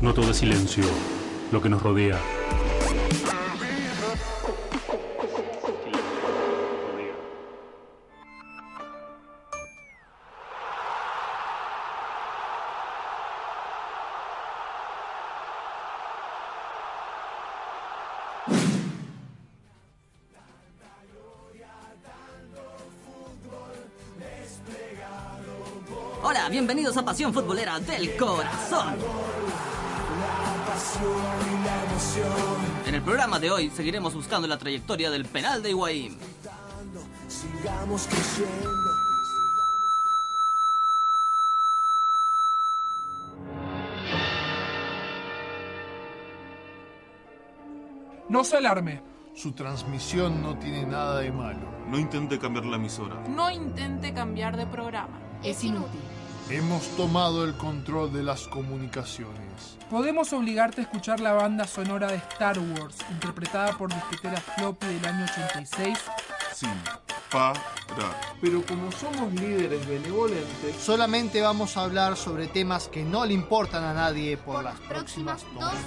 No todo es silencio, lo que nos rodea. Hola, bienvenidos a Pasión Futbolera del Corazón. En el programa de hoy seguiremos buscando la trayectoria del penal de Higuaín. Sigamos creciendo. No se alarme. Su transmisión no tiene nada de malo. No intente cambiar la emisora. No intente cambiar de programa. Es inútil. Hemos tomado el control de las comunicaciones. Podemos obligarte a escuchar la banda sonora de Star Wars, interpretada por disquetera Floppy del año 86. Sin parar. Pero como somos líderes benevolentes, Solamente vamos a hablar sobre temas que no le importan a nadie por, las próximas dos horas.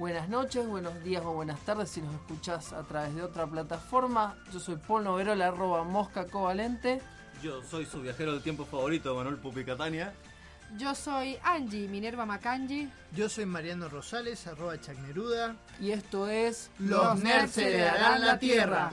Buenas noches, buenos días o buenas tardes si nos escuchás a través de otra plataforma. Yo soy Paul Noverola, arroba mosca covalente. Yo soy su viajero del tiempo favorito, Manuel Pupi Catania. Yo soy Angie Minerva Macangi. Yo soy Mariano Rosales, arroba Chacneruda. Y esto es Los nerds heredarán la tierra.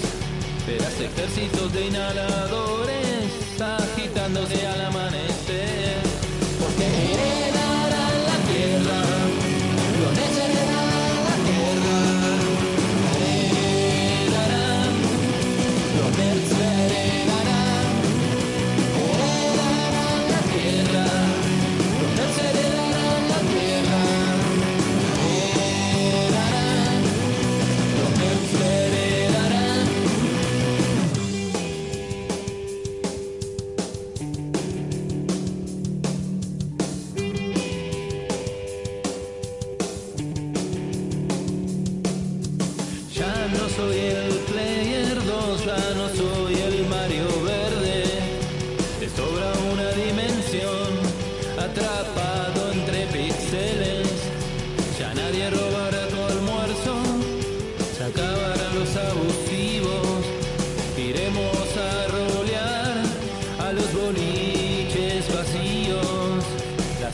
Ejércitos de inhaladores agitándose al amanecer. Porque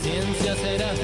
ciencia será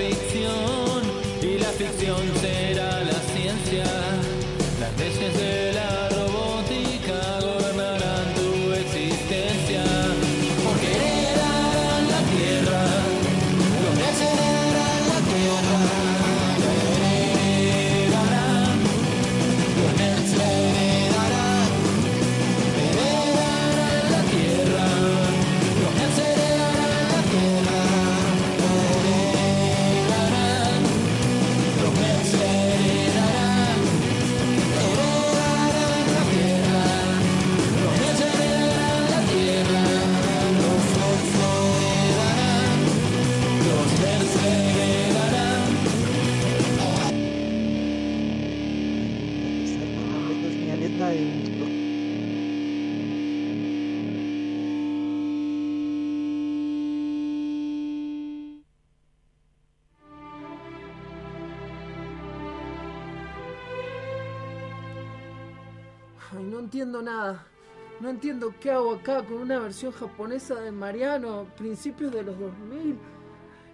qué hago acá con una versión japonesa de Mariano principios de los 2000.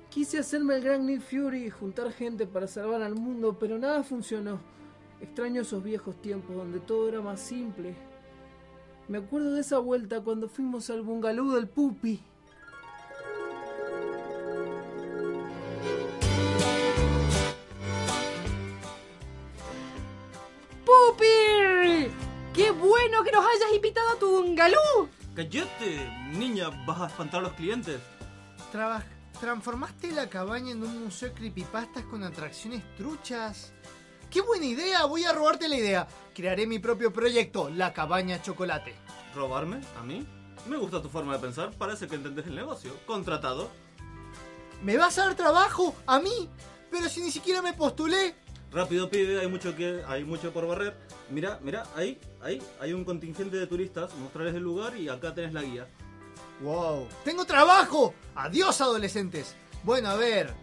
Quise hacerme el gran Nick Fury y juntar gente para salvar al mundo, pero nada funcionó. Extraño esos viejos tiempos donde todo era más simple. Me acuerdo de esa vuelta cuando fuimos al bungalú del Pupi. ¡Qué bueno que nos hayas invitado a tu bungalú! ¡Cállate! Niña, vas a espantar a los clientes. Traba- ¿Transformaste la cabaña en un museo de creepypastas con atracciones truchas? ¡Qué buena idea! Voy a robarte la idea. Crearé mi propio proyecto, la cabaña chocolate. ¿Robarme? ¿A mí? Me gusta tu forma de pensar, parece que entendés el negocio. Contratado. ¿Me vas a dar trabajo? ¿A mí? Pero si ni siquiera me postulé. Rápido, pibe, hay mucho que hay mucho por barrer. Mira, mira, ahí, ahí, hay un contingente de turistas, mostrarles el lugar y acá tenés la guía. ¡Wow! ¡Tengo trabajo! ¡Adiós, adolescentes! Bueno, a ver.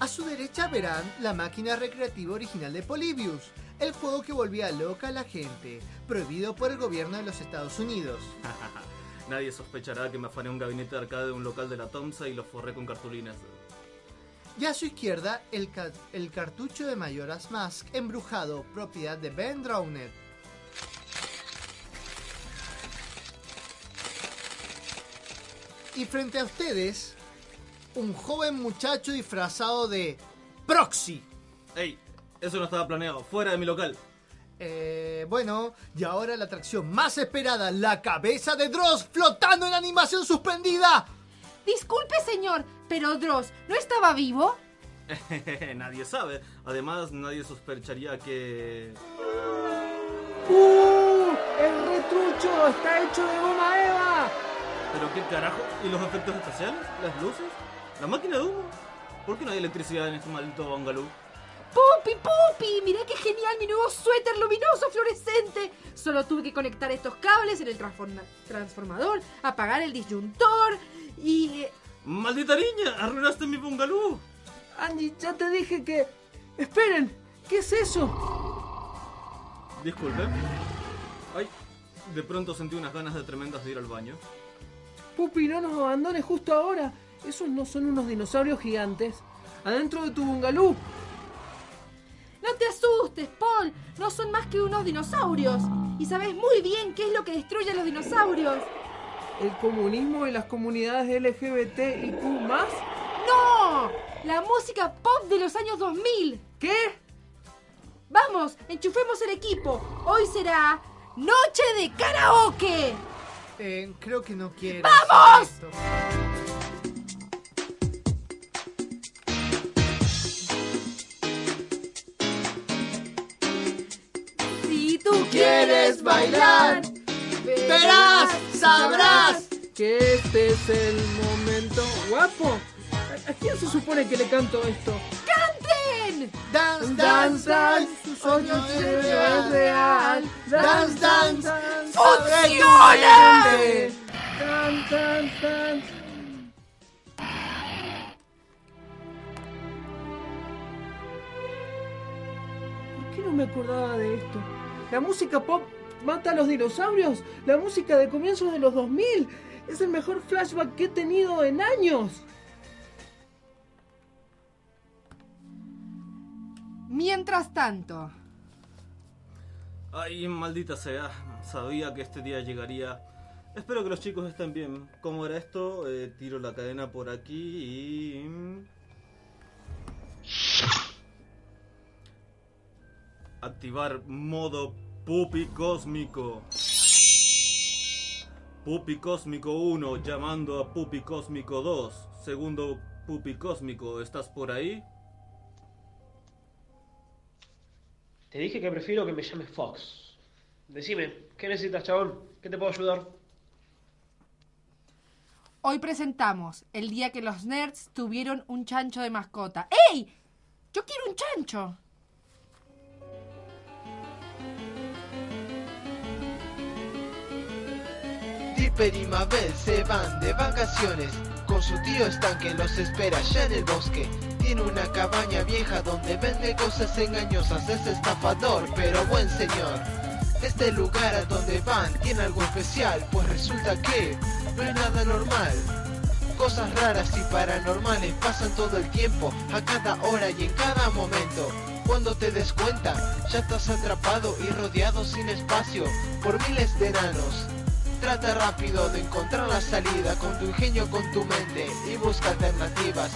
A su derecha verán la máquina recreativa original de Polybius, el juego que volvía loca a la gente, prohibido por el gobierno de los Estados Unidos. Nadie sospechará que me afané un gabinete de arcade de un local de la Tomsa y lo forré con cartulinas. Y a su izquierda, el, ca- el cartucho de Mayoras Mask embrujado, propiedad de Ben Drowned. Y frente a ustedes, un joven muchacho disfrazado de Proxy. ¡Ey! Eso no estaba planeado, fuera de mi local. Eh, bueno, y ahora la atracción más esperada, la cabeza de Dross flotando en animación suspendida. Disculpe, señor, pero Dross, ¿no estaba vivo? nadie sabe. Además, nadie sospecharía que... ¡Uh! ¡El retrucho! ¡Está hecho de goma Eva! ¿Pero qué carajo? ¿Y los efectos especiales? ¿Las luces? ¿La máquina de humo? ¿Por qué no hay electricidad en este maldito bungalow? ¡Pupi, Pupi! ¡Mirá qué genial mi nuevo suéter luminoso fluorescente! Solo tuve que conectar estos cables en el transforma- transformador, apagar el disyuntor y... eh, ¡Maldita niña! ¡Arruinaste mi bungalow! Angie, ya te dije que... ¡Esperen! ¿Qué es eso? Disculpe. Ay, de pronto sentí unas ganas de tremendas de ir al baño. Pupi, no nos abandones justo ahora. Esos no son unos dinosaurios gigantes. Adentro de tu bungalú. No te asustes, Paul. No son más que unos dinosaurios. Y sabes muy bien qué es lo que destruye a los dinosaurios. ¿El comunismo y las comunidades LGBT y Q más? ¡No! La música pop de los años 2000. ¿Qué? Vamos, enchufemos el equipo. Hoy será Noche de Karaoke. Eh, creo que no quiero. ¡Vamos! Si tú quieres bailar, Verás, sabrás. Que este es el momento guapo. ¿A- ¿A quién se supone que le canto esto? ¡Canten! Dance, Dance, dance, dance, tu sueño es real. Dance, dance, abre tu ¡Funciona! mente. Dan, dan, dan. ¿Por qué no me acordaba de esto? La música pop mata a los dinosaurios. La música de comienzos de los 2000. Es el mejor flashback que he tenido en años. Mientras tanto, Ay, maldita sea. Sabía que este día llegaría. Espero que los chicos estén bien. ¿Cómo era esto? Eh, tiro la cadena por aquí y... Activar modo Pupi Cósmico. Pupi Cósmico 1 llamando a Pupi Cósmico 2. Segundo Pupi Cósmico, ¿estás por ahí? Te dije que prefiero que me llames Fox. Decime, ¿qué necesitas, chabón? ¿Qué te puedo ayudar? hoy presentamos el día que los nerds tuvieron un chancho de mascota. ¡Ey! Yo quiero un chancho. Dipper y Mabel se van de vacaciones. Con su tío Stan que los espera ya en el bosque. Tiene una cabaña vieja donde vende cosas engañosas. Es estafador, pero buen señor. Este lugar a donde van tiene algo especial, pues resulta que no es nada normal. Cosas raras y paranormales pasan todo el tiempo, a cada hora y en cada momento. Cuando te des cuenta, ya estás atrapado y rodeado sin espacio por miles de enanos. Trata rápido de encontrar la salida con tu ingenio, con tu mente y busca alternativas.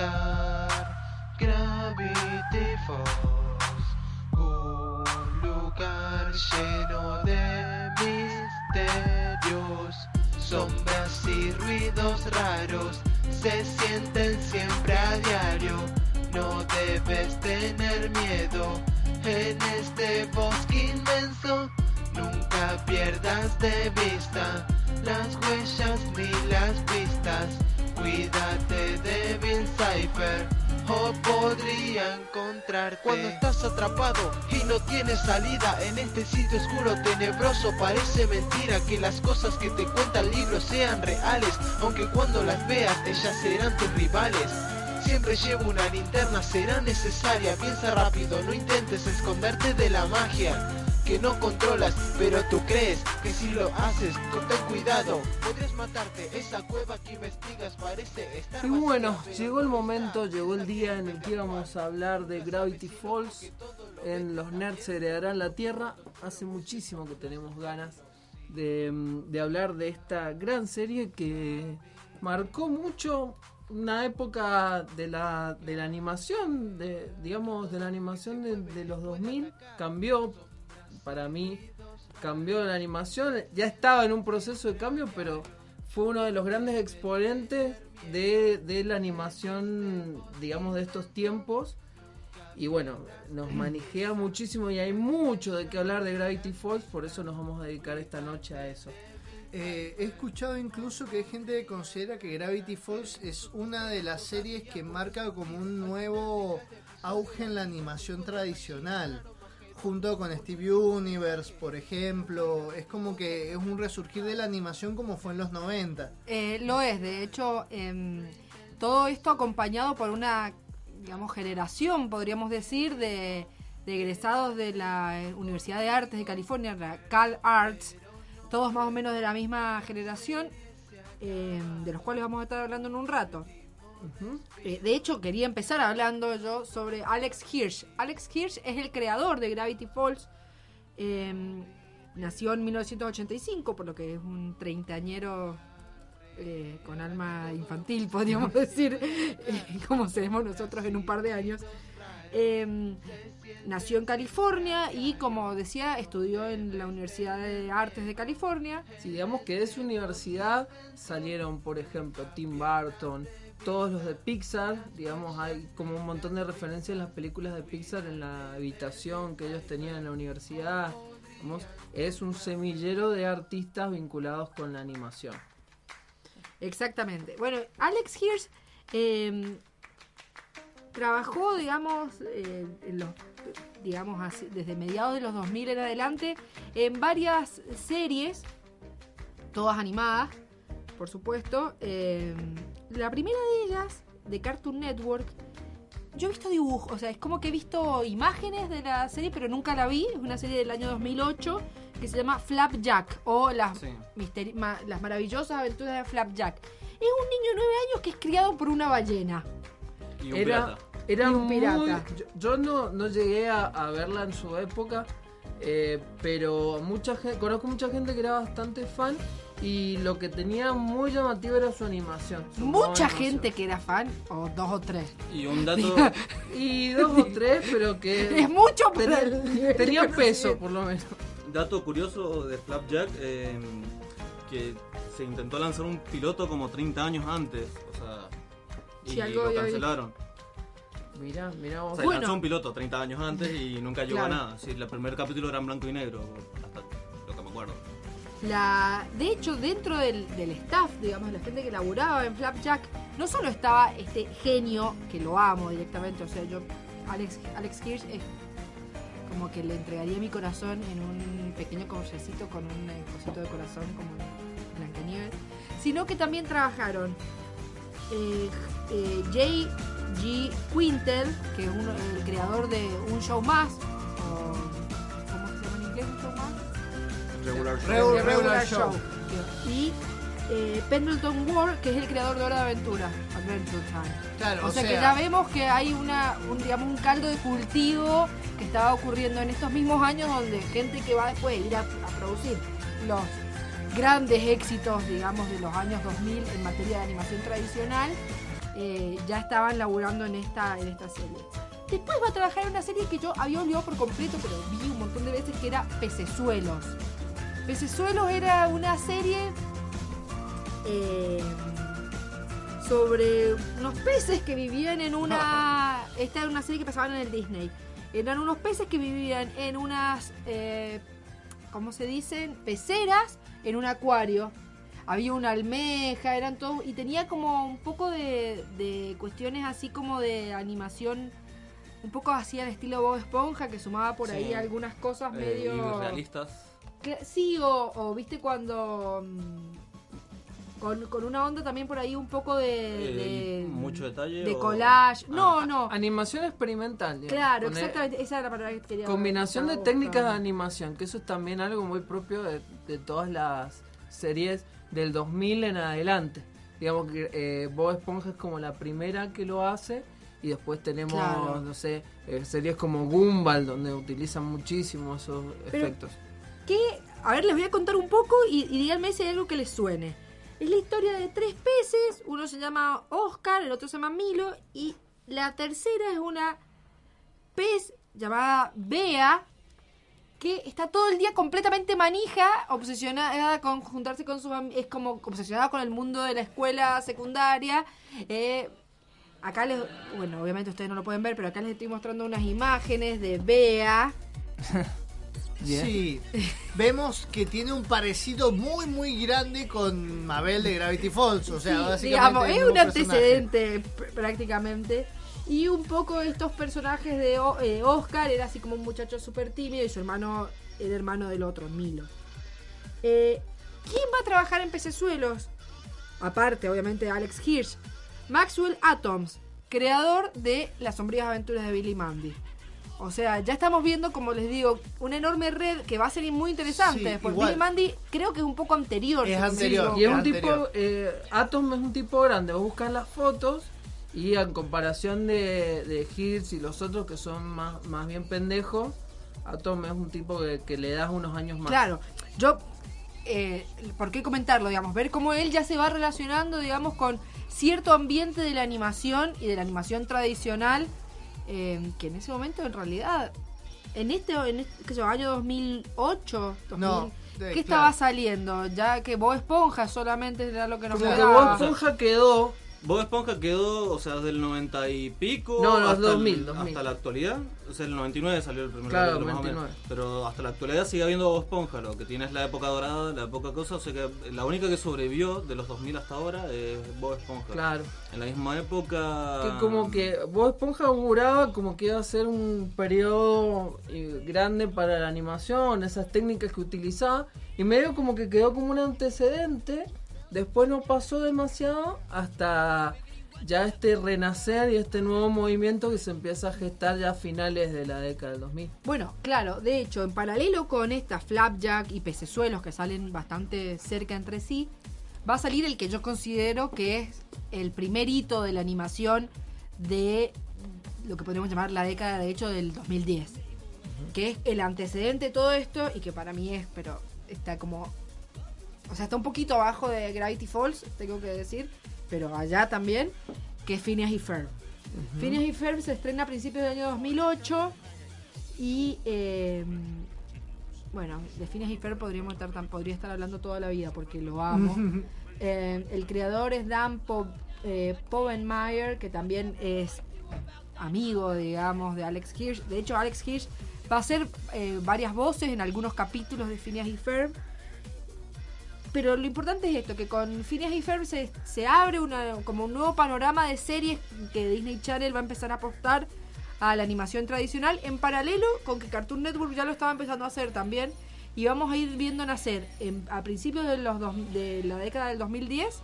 Dudar, Gravity Falls, un lugar lleno de misterios, sombras y ruidos raros se sienten siempre a diario. No debes tener miedo en este bosque inmenso. Nunca pierdas de vista las huellas ni las pistas. Cuídate o podría encontrarte cuando estás atrapado y no tienes salida en este sitio oscuro tenebroso parece mentira que las cosas que te cuenta el libro sean reales aunque cuando las veas ellas serán tus rivales Siempre llevo una linterna, será necesaria. Piensa rápido, no intentes esconderte de la magia que no controlas, pero tú crees que si lo haces, con ten cuidado, podrías matarte. Esa cueva que investigas parece estar. Y bueno, llegó el momento, llegó el día en el que íbamos a hablar de Gravity Falls. En Los Nerds se heredarán la Tierra. Hace muchísimo que tenemos ganas de, mm, de hablar de esta gran serie que marcó mucho una época de la, de la animación, de, digamos, de la animación de, de los 2000, cambió para mí, cambió la animación, ya estaba en un proceso de cambio, pero fue uno de los grandes exponentes de, la animación, digamos, de estos tiempos. Y bueno, nos manejea muchísimo y hay mucho de qué hablar de Gravity Falls, por eso nos vamos a dedicar esta noche a eso. Eh, he escuchado incluso que hay gente que considera que Gravity Falls es una de las series que marca como un nuevo auge en la animación tradicional. Junto con Steve Universe, por ejemplo. Es como que es un resurgir de la animación como fue en los 90. Eh, lo es, de hecho, em, todo esto acompañado por una, digamos, generación, podríamos decir, de, de egresados de la eh, Universidad de Artes de California, la Cal Arts, todos más o menos de la misma generación, em, de los cuales vamos a estar hablando en un rato. Eh, de hecho, quería empezar hablando yo sobre Alex Hirsch. Alex Hirsch es el creador de Gravity Falls. em, nació en 1985, por lo que es un treintañero eh, con alma infantil, podríamos decir, eh, como seremos nosotros en un par de años. Em, nació en California y, como decía, estudió en la Universidad de Artes de California. Si digamos que de su universidad salieron, por ejemplo, Tim Burton, todos los de Pixar, digamos, hay como un montón de referencias en las películas de Pixar en la habitación que ellos tenían en la universidad. Es un semillero de artistas vinculados con la animación. Exactamente. Bueno, Alex Hirsch eh, trabajó, digamos, eh, digamos así, desde mediados de los 2000 en adelante, en varias series, todas animadas, por supuesto. Eh, la primera de ellas, de Cartoon Network, yo he visto dibujos, o sea, es como que he visto imágenes de la serie, pero nunca la vi. Es una serie del año 2008 que se llama Flapjack o las, ma- las maravillosas aventuras de Flapjack. Es un niño de 9 años que es criado por una ballena. Y un Era, pirata. era Y un muy- pirata. yo, yo no, no llegué a, a verla en su época, eh, pero mucha gente, conozco mucha gente que era bastante fan y lo que tenía muy llamativo era su animación. su Mucha animación. gente que era fan, o dos o tres. Y un dato, Y dos o tres, pero que Es mucho para tenía, tenía peso por lo menos. dato curioso de Flapjack, eh, que se intentó lanzar un piloto como 30 años antes, o sea, y Sí, algo lo cancelaron. Mirá, mirá vos. O sea, lanzó un piloto 30 años antes y nunca llegó Claro. a nada. Sí, el primer capítulo era en blanco y negro, hasta lo que me acuerdo. La, de hecho, dentro del, del staff, digamos, la gente que laburaba en Flapjack, no solo estaba este genio, que lo amo directamente, o sea, yo, Alex, Alex Hirsch es como que le entregaría mi corazón en un pequeño collarcito con un eh, cosito de corazón como Blancanieves, sino que también trabajaron eh, eh, J.G. Quintel, que es uno- el creador de Un Show Más, Regular Show. Regular, Show. Show. Y eh, Pendleton Ward, que es el creador de Hora de Aventura, Adventure Time. Claro, O, o sea, que ya vemos que hay una, un, digamos, un caldo de cultivo que estaba ocurriendo en estos mismos años donde gente que va después a ir a, a producir los grandes éxitos, digamos, de los años 2000 en materia de animación tradicional, eh, ya estaban laburando en esta, en esta serie. Después va a trabajar en una serie que yo había olvidado por completo, pero vi un montón de veces que era Pecesuelos. Pecesuelos era una serie eh, sobre unos peces que vivían en una... Esta era una serie que pasaban en el Disney. Eran unos peces que vivían en unas... Eh, ¿Cómo se dicen? Peceras en un acuario. Había una almeja, eran todo... Y tenía como un poco de, de cuestiones así como de animación un poco así al estilo Bob Esponja, que sumaba por ahí algunas cosas Eh, medio... realistas. Sí, o, o viste cuando... mm, Con, con una onda también por ahí un poco de... Eh, de- mucho detalle. de o- collage. Ah. No, no. Animación experimental. digamos. Claro, Poner- exactamente. Esa era la palabra que quería Combinación de técnicas de buscando. animación, que eso es también algo muy propio de, de todas las series del 2000 en adelante. Digamos que eh, Bob Esponja es como la primera que lo hace y después tenemos, Claro. no sé, eh, series como Gumball donde utilizan muchísimo esos Pero- efectos. A ver, les voy a contar un poco y, díganme si hay algo que les suene. Es la historia de tres peces, uno se llama Oscar, el otro se llama Milo y la tercera es una pez llamada Bea que está todo el día completamente manija, obsesionada con juntarse con sus es como obsesionada con el mundo de la escuela secundaria. Eh, acá les, bueno, obviamente ustedes no lo pueden ver, pero acá les estoy mostrando unas imágenes de Bea. Sí, vemos que tiene un parecido muy muy grande con Mabel de Gravity Falls, o sea, Sí, básicamente digamos, el es un antecedente pr- prácticamente. Y un poco estos personajes de eh, Oscar era así como un muchacho súper tímido y su hermano era hermano del otro, Milo. Eh, ¿Quién va a trabajar en Pecesuelos? Aparte, obviamente, de Alex Hirsch. Maxwell Atoms, creador de Las sombrías aventuras de Billy Mandy. O sea, ya estamos viendo, como les digo, una enorme red que va a ser muy interesante. Sí, porque igual. Billy Mandy creo que es un poco anterior. si Sí, equivoco. y es un tipo, eh, Atom es un tipo grande, vos buscas las fotos y en comparación de, de Hills y los otros que son más, más bien pendejos, Atom es un tipo que, que le das unos años más. Claro, yo, eh, ¿por qué comentarlo? Digamos, ver cómo él ya se va relacionando, digamos, con cierto ambiente de la animación y de la animación tradicional, eh, que en ese momento en realidad, en este, en este qué sé yo, año 2008, 2000, No, ¿qué de- estaba claro. saliendo? Ya que Bob Esponja solamente era lo que nos Como que quedaba. Bob Esponja quedó Bob Esponja quedó, o sea, desde el 90 y pico No, los hasta, 2000, el- 2000. hasta la actualidad. O sea, el 99 salió el primer Claro, capítulo, más o menos. 99. Pero hasta la actualidad sigue habiendo Bob Esponja. Lo que tiene es la época dorada, la época cosa. O sea que la única que sobrevivió de los 2000 hasta ahora es Bob Esponja. Claro. En la misma época. que como que Bob Esponja auguraba como que iba a ser un periodo eh, grande para la animación, esas técnicas que utilizaba, y medio como que quedó como un antecedente, después no pasó demasiado hasta ya este renacer y este nuevo movimiento que se empieza a gestar ya a finales de la década del 2000. Bueno, claro, de hecho, en paralelo con estas Flapjack y Pecesuelos que salen bastante cerca entre sí, va a salir el que yo considero que es el primer hito de la animación de lo que podríamos llamar la década, de hecho, del 2010. Que es el antecedente de todo esto y que para mí es, pero está como... O sea, está un poquito abajo de Gravity Falls, tengo que decir, pero allá también, que es Phineas y Ferb. Phineas y Ferb se estrena a principios del año 2008 y eh, bueno, de Phineas y Ferb podríamos estar tan, podría estar hablando toda la vida porque lo amo. Eh, el creador es Dan Po- eh, Povenmire, que también es amigo, digamos, de Alex Hirsch. De hecho, Alex Hirsch va a hacer eh, varias voces en algunos capítulos de Phineas y Ferb. Pero lo importante es esto, que con Phineas y Ferb se, abre una, como un nuevo panorama de series que Disney Channel va a empezar a apostar a la animación tradicional, en paralelo con que Cartoon Network ya lo estaba empezando a hacer también, y vamos a ir viendo nacer a principios de la década del 2010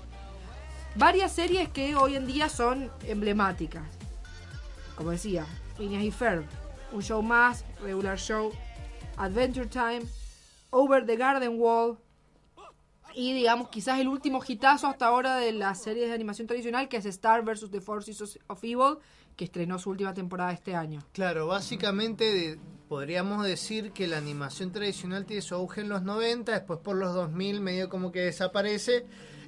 varias series que hoy en día son emblemáticas. Como decía, Phineas y Ferb, un show más, regular show, Adventure Time, Over the Garden Wall, y digamos quizás el último hitazo hasta ahora de las series de animación tradicional que es Star vs. The Forces of Evil que estrenó su última temporada este año. Claro, básicamente de- podríamos decir que la animación tradicional tiene su auge en los 90, después por los 2000 medio como que desaparece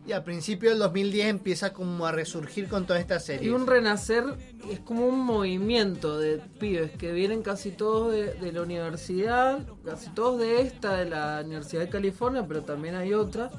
y a principios del 2010 empieza como a resurgir con toda esta Y serie. un renacer es como un movimiento de pibes que vienen casi todos de, la universidad, casi todos de esta, de la Universidad de California, pero también hay otras,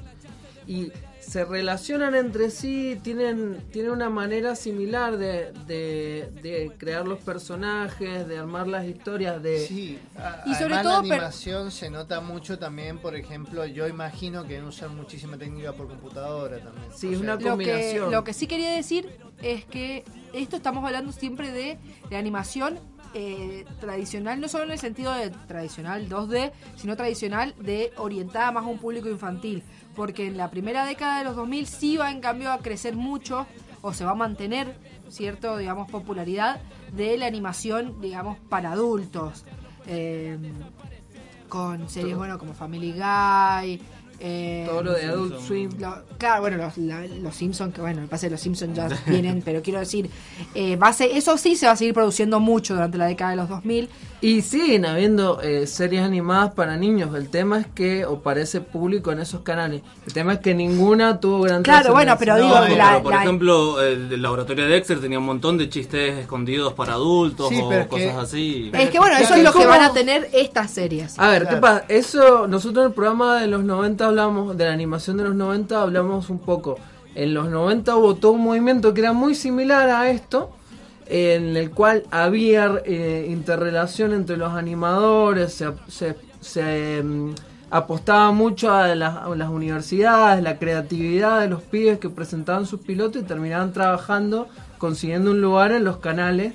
y se relacionan entre sí, tienen, tienen una manera similar de, de, de crear los personajes, de armar las historias, de... Sí, a- Y sobre además todo la per- animación se nota mucho también, por ejemplo, yo imagino que usan muchísima técnica por computadora también. Sí, es sea, una Lo que, combinación. lo que sí quería decir es que esto estamos hablando siempre de, de animación eh, tradicional, no solo en el sentido de tradicional 2D, sino tradicional de orientada más a un público infantil. Porque en la primera década de los 2000 sí va en cambio a crecer mucho o se va a mantener cierto, digamos, popularidad de la animación, digamos, para adultos. Eh, con series, bueno, como Family Guy. Eh, Todo lo de Adult Swim. lo- claro, bueno, los, la- los Simpsons, que bueno, me parece que los Simpsons ya vienen, pero quiero decir, eh, va a ser- eso sí se va a seguir produciendo mucho durante la década de los 2000. Y siguen habiendo eh, series animadas para niños. El tema es que, o parece público en esos canales, el tema es que ninguna tuvo gran Claro, bueno, pero digo, No, la- pero por la- ejemplo, el, el laboratorio de Dexter tenía un montón de chistes escondidos para adultos Sí, o cosas que- así. Es que bueno, eso es lo que van a tener estas series. A ver, ¿qué Claro. pasa? Eso, nosotros en el programa de los 90 hablamos, de la animación de los 90 hablamos un poco. En los 90 hubo todo un movimiento que era muy similar a esto, en el cual había eh, interrelación entre los animadores, se, se- se, mm, apostaba mucho a las universidades, la creatividad de los pibes que presentaban sus pilotos y terminaban trabajando, consiguiendo un lugar en los canales.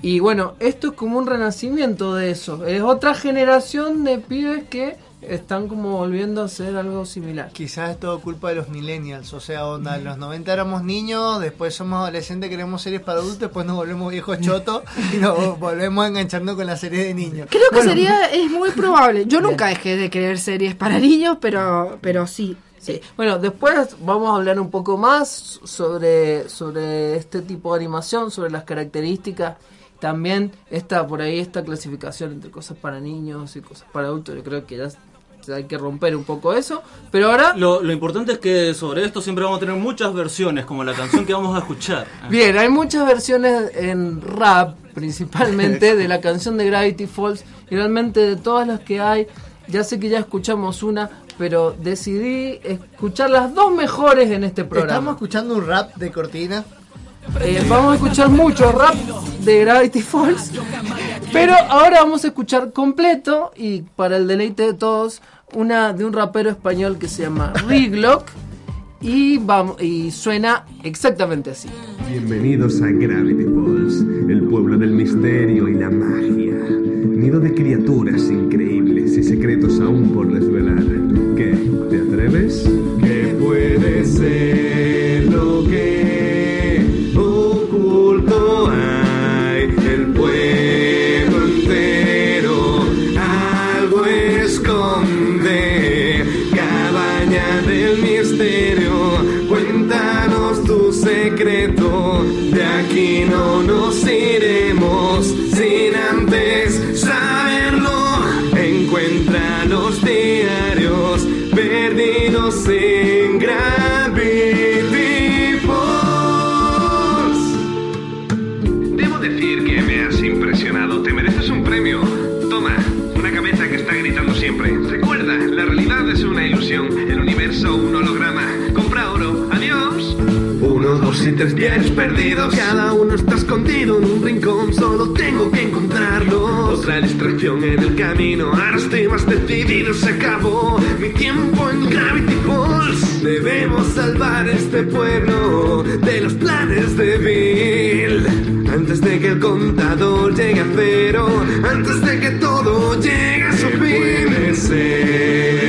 Y bueno, esto es como un renacimiento de eso. Es otra generación de pibes que están como volviendo a hacer algo similar. Quizás es todo culpa de los millennials, o sea, onda, en los 90 éramos niños, después somos adolescentes, queremos series para adultos, después nos volvemos viejos chotos y nos volvemos enganchando con la serie de niños. Creo que sería, es muy probable. Yo nunca dejé de creer series para niños, pero, pero sí. Sí. Bueno, después vamos a hablar un poco más sobre, sobre este tipo de animación, sobre las características. También está por ahí esta clasificación entre cosas para niños y cosas para adultos. Yo creo que ya hay que romper un poco eso. Pero ahora Lo, lo importante es que sobre esto siempre vamos a tener muchas versiones, como la canción que vamos a escuchar. Bien, hay muchas versiones en rap, principalmente, de la canción de Gravity Falls. Y realmente de todas las que hay, ya sé que ya escuchamos una, pero decidí escuchar las dos mejores en este Estamos programa. escuchando un rap de cortina. Eh, vamos a escuchar mucho rap de Gravity Falls. Pero ahora vamos a escuchar completo, y para el deleite de todos, una de un rapero español que se llama Riglock. Y, y suena exactamente así. Bienvenidos a Gravity Falls, el pueblo del misterio y la magia. Nido de criaturas increíbles y secretos aún por desvelar. ¿Qué? ¿Te atreves? ¿Qué puede ser Tres diarios perdidos. Cada uno está escondido en un rincón. Solo tengo que encontrarlo. Otra distracción en el camino. Ahora estoy más decidido. Se acabó mi tiempo en Gravity Falls. Debemos salvar este pueblo de los planes de Bill. Antes de que el contador llegue a cero. Antes de que todo llegue a su fin. Puede ser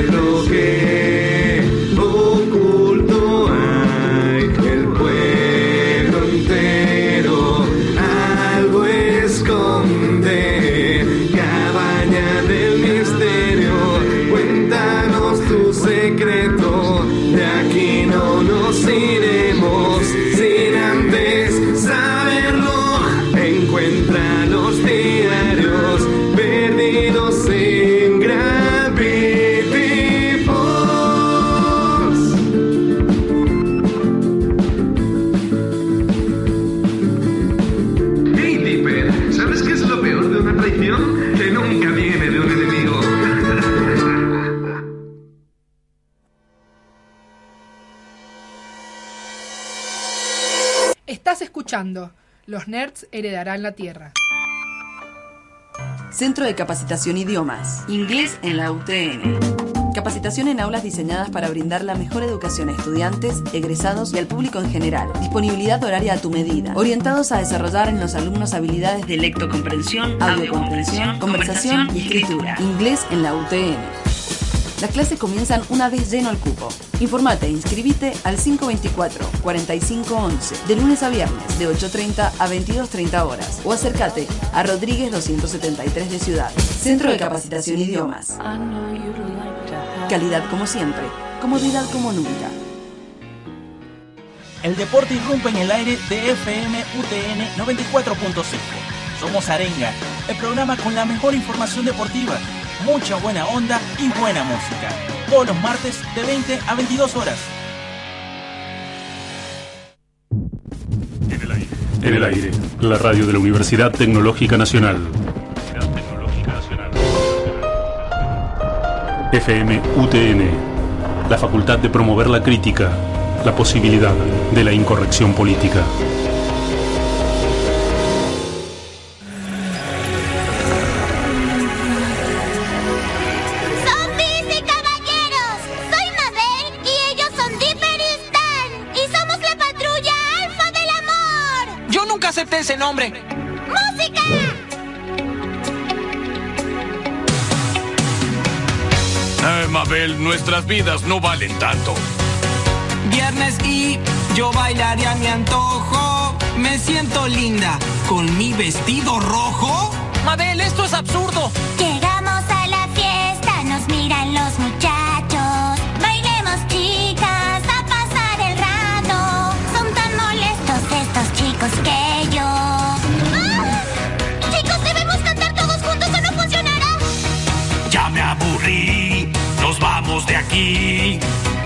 que nunca viene de un enemigo. Estás escuchando. Los nerds heredarán la tierra. Centro de Capacitación Idiomas. Inglés en la UTN. Capacitación en aulas diseñadas para brindar la mejor educación a estudiantes, egresados y al público en general. Disponibilidad horaria a tu medida. Orientados a desarrollar en los alumnos habilidades de lectocomprensión, audiocomprensión, conversación y escritura. Inglés en la UTN. Las clases comienzan una vez lleno el cupo. Informate e inscribite al 524-4511 de lunes a viernes de 8.30 a 22.30 horas o acércate a Rodríguez 273 de Ciudad. Centro de Capacitación Idiomas. Calidad como siempre, comodidad como nunca. El deporte irrumpe en el aire de FM UTN 94.5. Somos Arenga, el programa con la mejor información deportiva, mucha buena onda y buena música. Todos los martes de 20 a 22 horas. En el aire, la radio de la Universidad Tecnológica Nacional. FM UTN, la facultad de promover la crítica, la posibilidad de la incorrección política. Nuestras vidas no valen tanto. Viernes y yo bailaré a mi antojo. Me siento linda con mi vestido rojo. Mabel, esto es absurdo.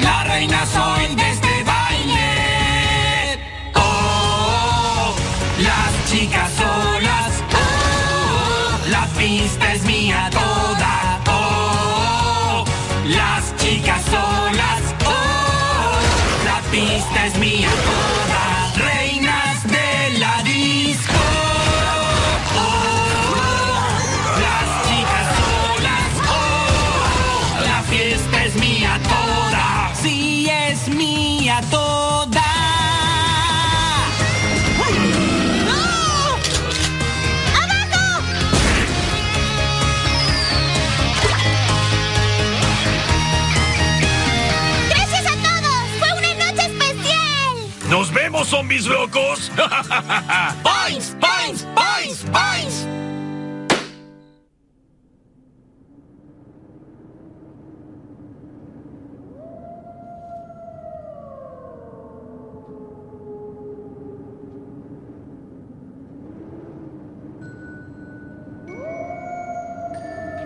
La reina soy de este baile. Oh, las chicas solas. Oh, la pista es mía toda. Oh, las chicas solas. Oh, la pista es mía toda. Zombies locos! ¡Points! ¡Points! ¡Points! ¡Points!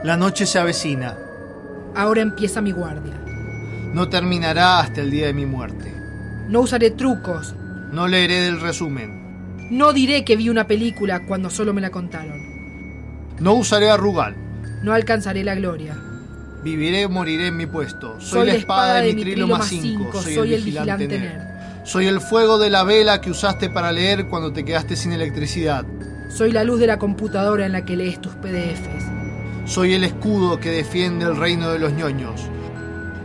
La noche se avecina. Ahora empieza mi guardia. No terminará hasta el día de mi muerte. No usaré trucos. No leeré del resumen. No diré que vi una película cuando solo me la contaron. No usaré a Rugal. No alcanzaré la gloria. Viviré o moriré en mi puesto. Soy, la espada de Mitrilo más 5. Soy, el vigilante nerd. Soy el fuego de la vela que usaste para leer cuando te quedaste sin electricidad. Soy la luz de la computadora en la que lees tus PDFs. Soy el escudo que defiende el reino de los ñoños.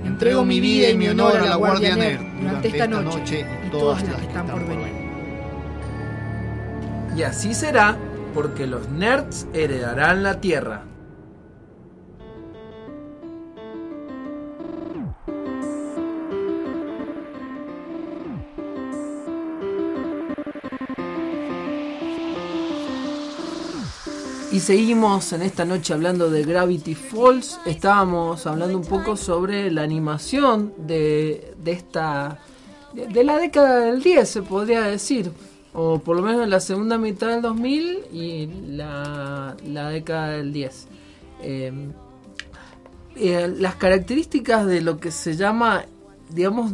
Entrego mi vida y mi honor a la Guardia Nerd durante esta noche y todas las que están por venir. Y así será porque los nerds heredarán la Tierra. Y seguimos en esta noche hablando de Gravity Falls. Estábamos hablando un poco sobre la animación de, de esta. De, la década del 10, se podría decir. O por lo menos en la segunda mitad del 2000 y la, la década del 10. Eh, eh, las características de lo que se llama, digamos,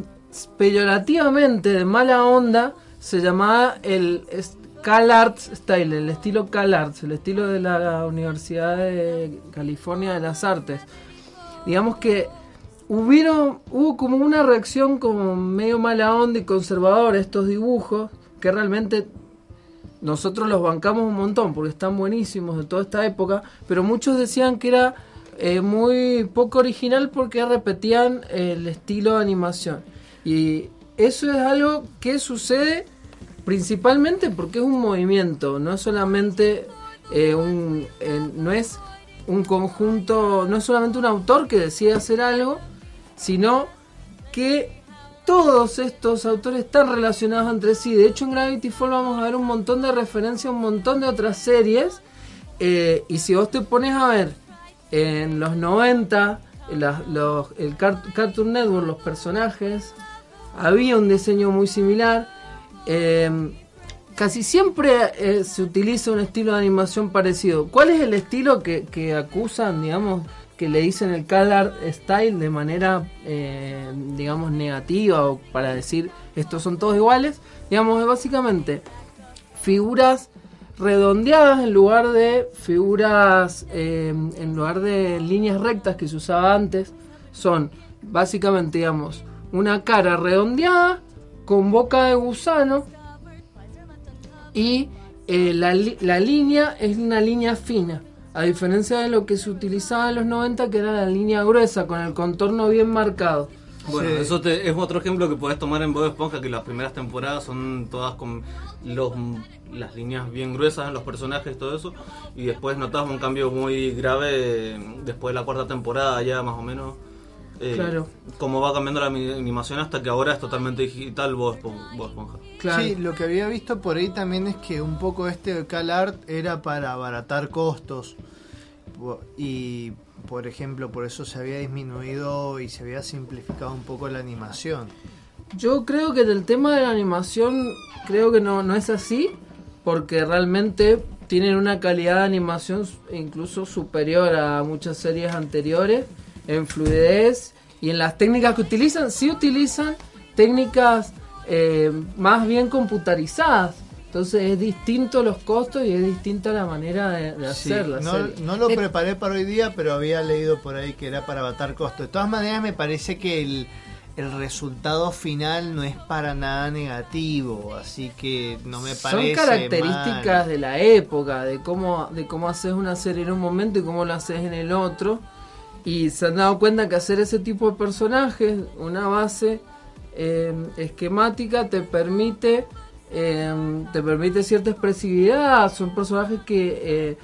peyorativamente de mala onda, se llamaba el Cal Arts Style, el estilo Cal Arts, el estilo de la Universidad de California de las Artes. Digamos que hubieron, hubo como una reacción como medio mala onda y conservadora estos dibujos que realmente nosotros los bancamos un montón porque están buenísimos de toda esta época, pero muchos decían que era eh, muy poco original porque repetían el estilo de animación. Y eso es algo que sucede principalmente porque es un movimiento, no es solamente eh, un, eh, no es un conjunto, no es solamente un autor que decide hacer algo, sino que todos estos autores están relacionados entre sí. De hecho, en Gravity Falls vamos a ver un montón de referencias un montón de otras series. Eh, y si vos te pones a ver en los 90, la- los- el Cart- Cartoon Network, los personajes, había un diseño muy similar. Eh, casi siempre eh, se utiliza un estilo de animación parecido. ¿Cuál es el estilo que, acusan, digamos, que le dicen el color style de manera, eh, digamos, negativa o para decir estos son todos iguales? Digamos, básicamente figuras redondeadas en lugar de figuras, eh, en lugar de líneas rectas que se usaba antes, son básicamente, digamos, una cara redondeada con boca de gusano y eh, la, li- la línea es una línea fina. A diferencia de lo que se utilizaba en los 90, que era la línea gruesa, con el contorno bien marcado. Bueno, Sí. eso te- es otro ejemplo que podés tomar en Bob Esponja, que las primeras temporadas son todas con los, las líneas bien gruesas en los personajes y todo eso, y después notas un cambio muy grave eh, después de la cuarta temporada ya más o menos. Eh, Claro. Cómo va cambiando la animación hasta que ahora es totalmente digital Bob Espon- Bob Esponja. Sí, lo que había visto por ahí también es que un poco este Cal Art era para abaratar costos. Y, por ejemplo, por eso se había disminuido y se había simplificado un poco la animación. Yo creo que del tema de la animación, creo que no, no es así, porque realmente tienen una calidad de animación incluso superior a muchas series anteriores, en fluidez y en las técnicas que utilizan, sí utilizan técnicas eh, más bien computarizadas. Entonces es distinto los costos y es distinta la manera de, de Sí, hacer la no, lo preparé para hoy día, pero había leído por ahí que era para abaratar costos. De todas maneras, me parece que el, el resultado final no es para nada negativo, así que no me parece. Son características mal. de la época, de cómo, de cómo haces una serie en un momento y cómo lo haces en el otro. Y se han dado cuenta que hacer ese tipo de personajes, una base eh, esquemática, te permite, eh, te permite cierta expresividad. Son personajes que eh,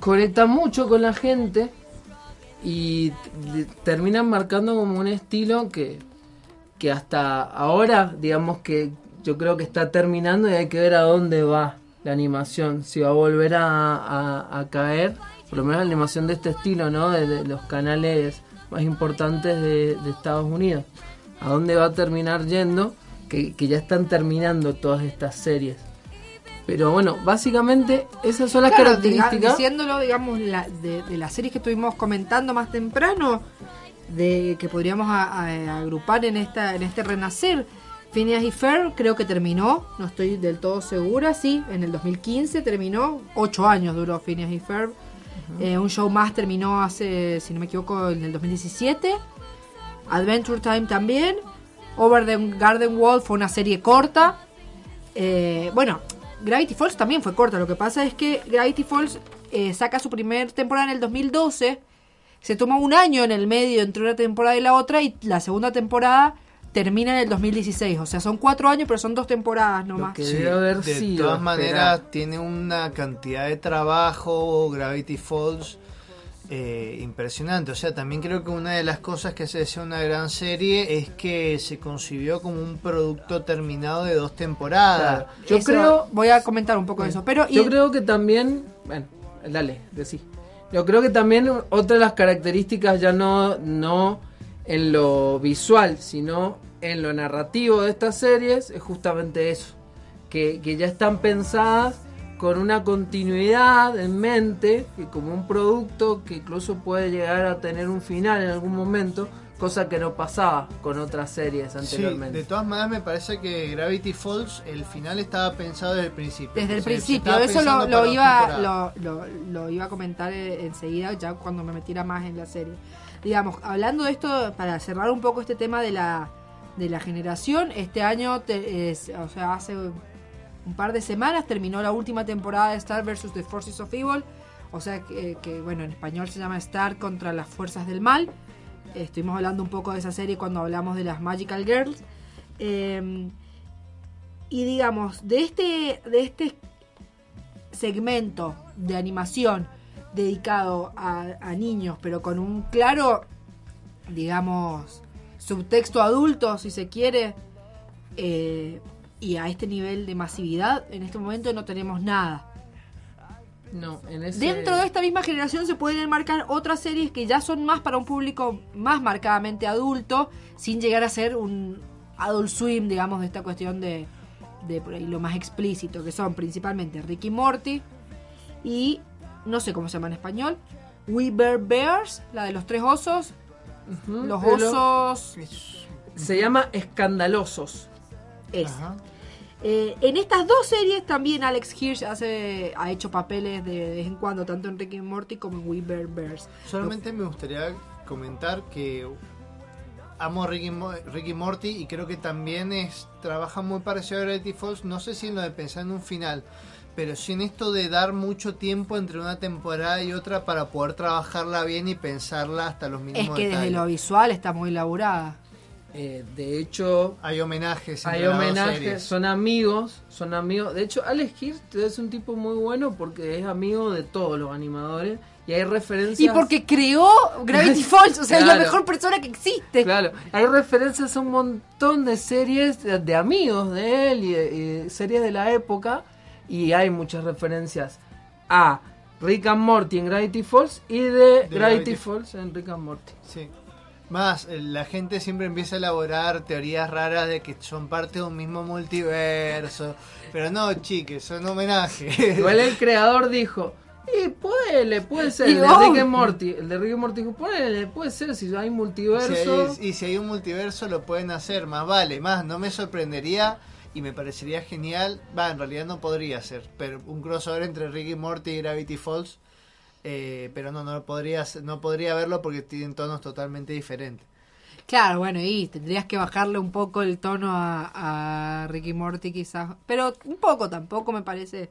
conectan mucho con la gente y terminan marcando como un estilo que, que hasta ahora, digamos que yo creo que está terminando y hay que ver a dónde va la animación, si va a volver a caer, por lo menos la animación de este estilo, ¿no? De, de los canales más importantes de, de Estados Unidos. ¿A dónde va a terminar yendo? Que, que ya están terminando todas estas series. Pero bueno, básicamente esas son las Claro, características. diciéndolo, digamos, la- de, de las series que estuvimos comentando más temprano, de que podríamos a- a- agrupar en esta en este renacer. Phineas y Fer creo que terminó, no estoy del todo segura, sí, en el 2015 terminó, ocho años duró Phineas y Ferb. Eh, un show más terminó hace, si no me equivoco, en el 2017. Adventure Time también. Over the Garden Wall fue una serie corta. Eh, bueno, Gravity Falls también fue corta. Lo que pasa es que Gravity Falls eh, saca su primer temporada en el 2012. Se toma un año en el medio entre una temporada y la otra. Y la segunda temporada termina en el 2016. O sea, son cuatro años, pero son dos temporadas nomás. Sí, de todas maneras tiene una cantidad de trabajo Gravity Falls eh, impresionante. O sea, también creo que una de las cosas que hace de ser una gran serie es que se concibió como un producto terminado de dos temporadas. Yo Eso- creo- Voy a comentar un poco de eso. Pero, Yo y- creo que también, bueno, dale, decí. Yo creo que también otra de las características ya no, no en lo visual, sino en lo narrativo de estas series es justamente eso, que, que ya están pensadas con una continuidad en mente, que como un producto que incluso puede llegar a tener un final en algún momento, cosa que no pasaba con otras series Sí, anteriormente. de todas maneras me parece que Gravity Falls, el final estaba pensado desde el principio. Desde el Se- se principio, eso lo, lo iba, lo, lo- lo iba a comentar eh, enseguida, ya cuando me metiera más en la serie. Digamos, hablando de esto, para cerrar un poco este tema de la, de la generación, este año, o sea, hace un par de semanas terminó la última temporada de Star vs. The Forces of Evil. O sea que, bueno, en español se llama Star contra las fuerzas del mal. Estuvimos hablando un poco de esa serie cuando hablamos de las Magical Girls. Eh, y digamos, de este, de este segmento de animación dedicado a, a niños, pero con un claro, digamos, subtexto adulto, si se quiere, eh, y a este nivel de masividad, en este momento no tenemos nada. No, en ese... Dentro de esta misma generación se pueden enmarcar otras series que ya son más para un público más marcadamente adulto, sin llegar a ser un adult swim, digamos, de esta cuestión de, de por ahí lo más explícito, que son principalmente Ricky Morty y no sé cómo se llama en español, We Bear Bears, la de los tres osos, los pero- osos... Se llama Escandalosos. Es. Eh, en estas dos series también Alex Hirsch hace, ha hecho papeles de vez en cuando, tanto en Ricky and Morty como en We Bear Bears. Solamente me gustaría comentar que amo Ricky, Ricky Morty y creo que también es trabaja muy parecido a Gravity Falls. No sé si en lo de pensar en un final, pero sí en esto de dar mucho tiempo entre una temporada y otra para poder trabajarla bien y pensarla hasta los Es mínimos que desde lo visual está muy elaborada. Eh, de hecho, hay homenajes. Hay homenajes, series. son amigos, son amigos. De hecho, Alex Hirsch es un tipo muy bueno porque es amigo de todos los animadores y hay referencias. Y porque creó Gravity Falls, o sea, es la mejor persona que existe. Claro, hay referencias a un montón de series de, de amigos de él y, de- y de series de la época. Y hay muchas referencias a Rick and Morty en Gravity Falls y de, Gravity, Gravity Falls en Rick and Morty. Sí. Más, la gente siempre empieza a elaborar teorías raras de que son parte de un mismo multiverso. Pero no, chiques, son homenajes. Igual el creador dijo, y puede, puede ser, Y el de oh. Rick and Morty. El de Rick and Morty dijo, ponele, puede ser si hay Si multiverso. hay- y si hay un multiverso lo pueden hacer, más vale, más no me sorprendería y me parecería genial, va, en realidad no podría ser, pero un crossover entre Ricky Morty y Gravity Falls, eh, pero no, no podría, no podría verlo porque tienen tonos totalmente diferentes. Claro, bueno, y tendrías que bajarle un poco el tono a, a Ricky Morty quizás. Pero un poco tampoco me parece.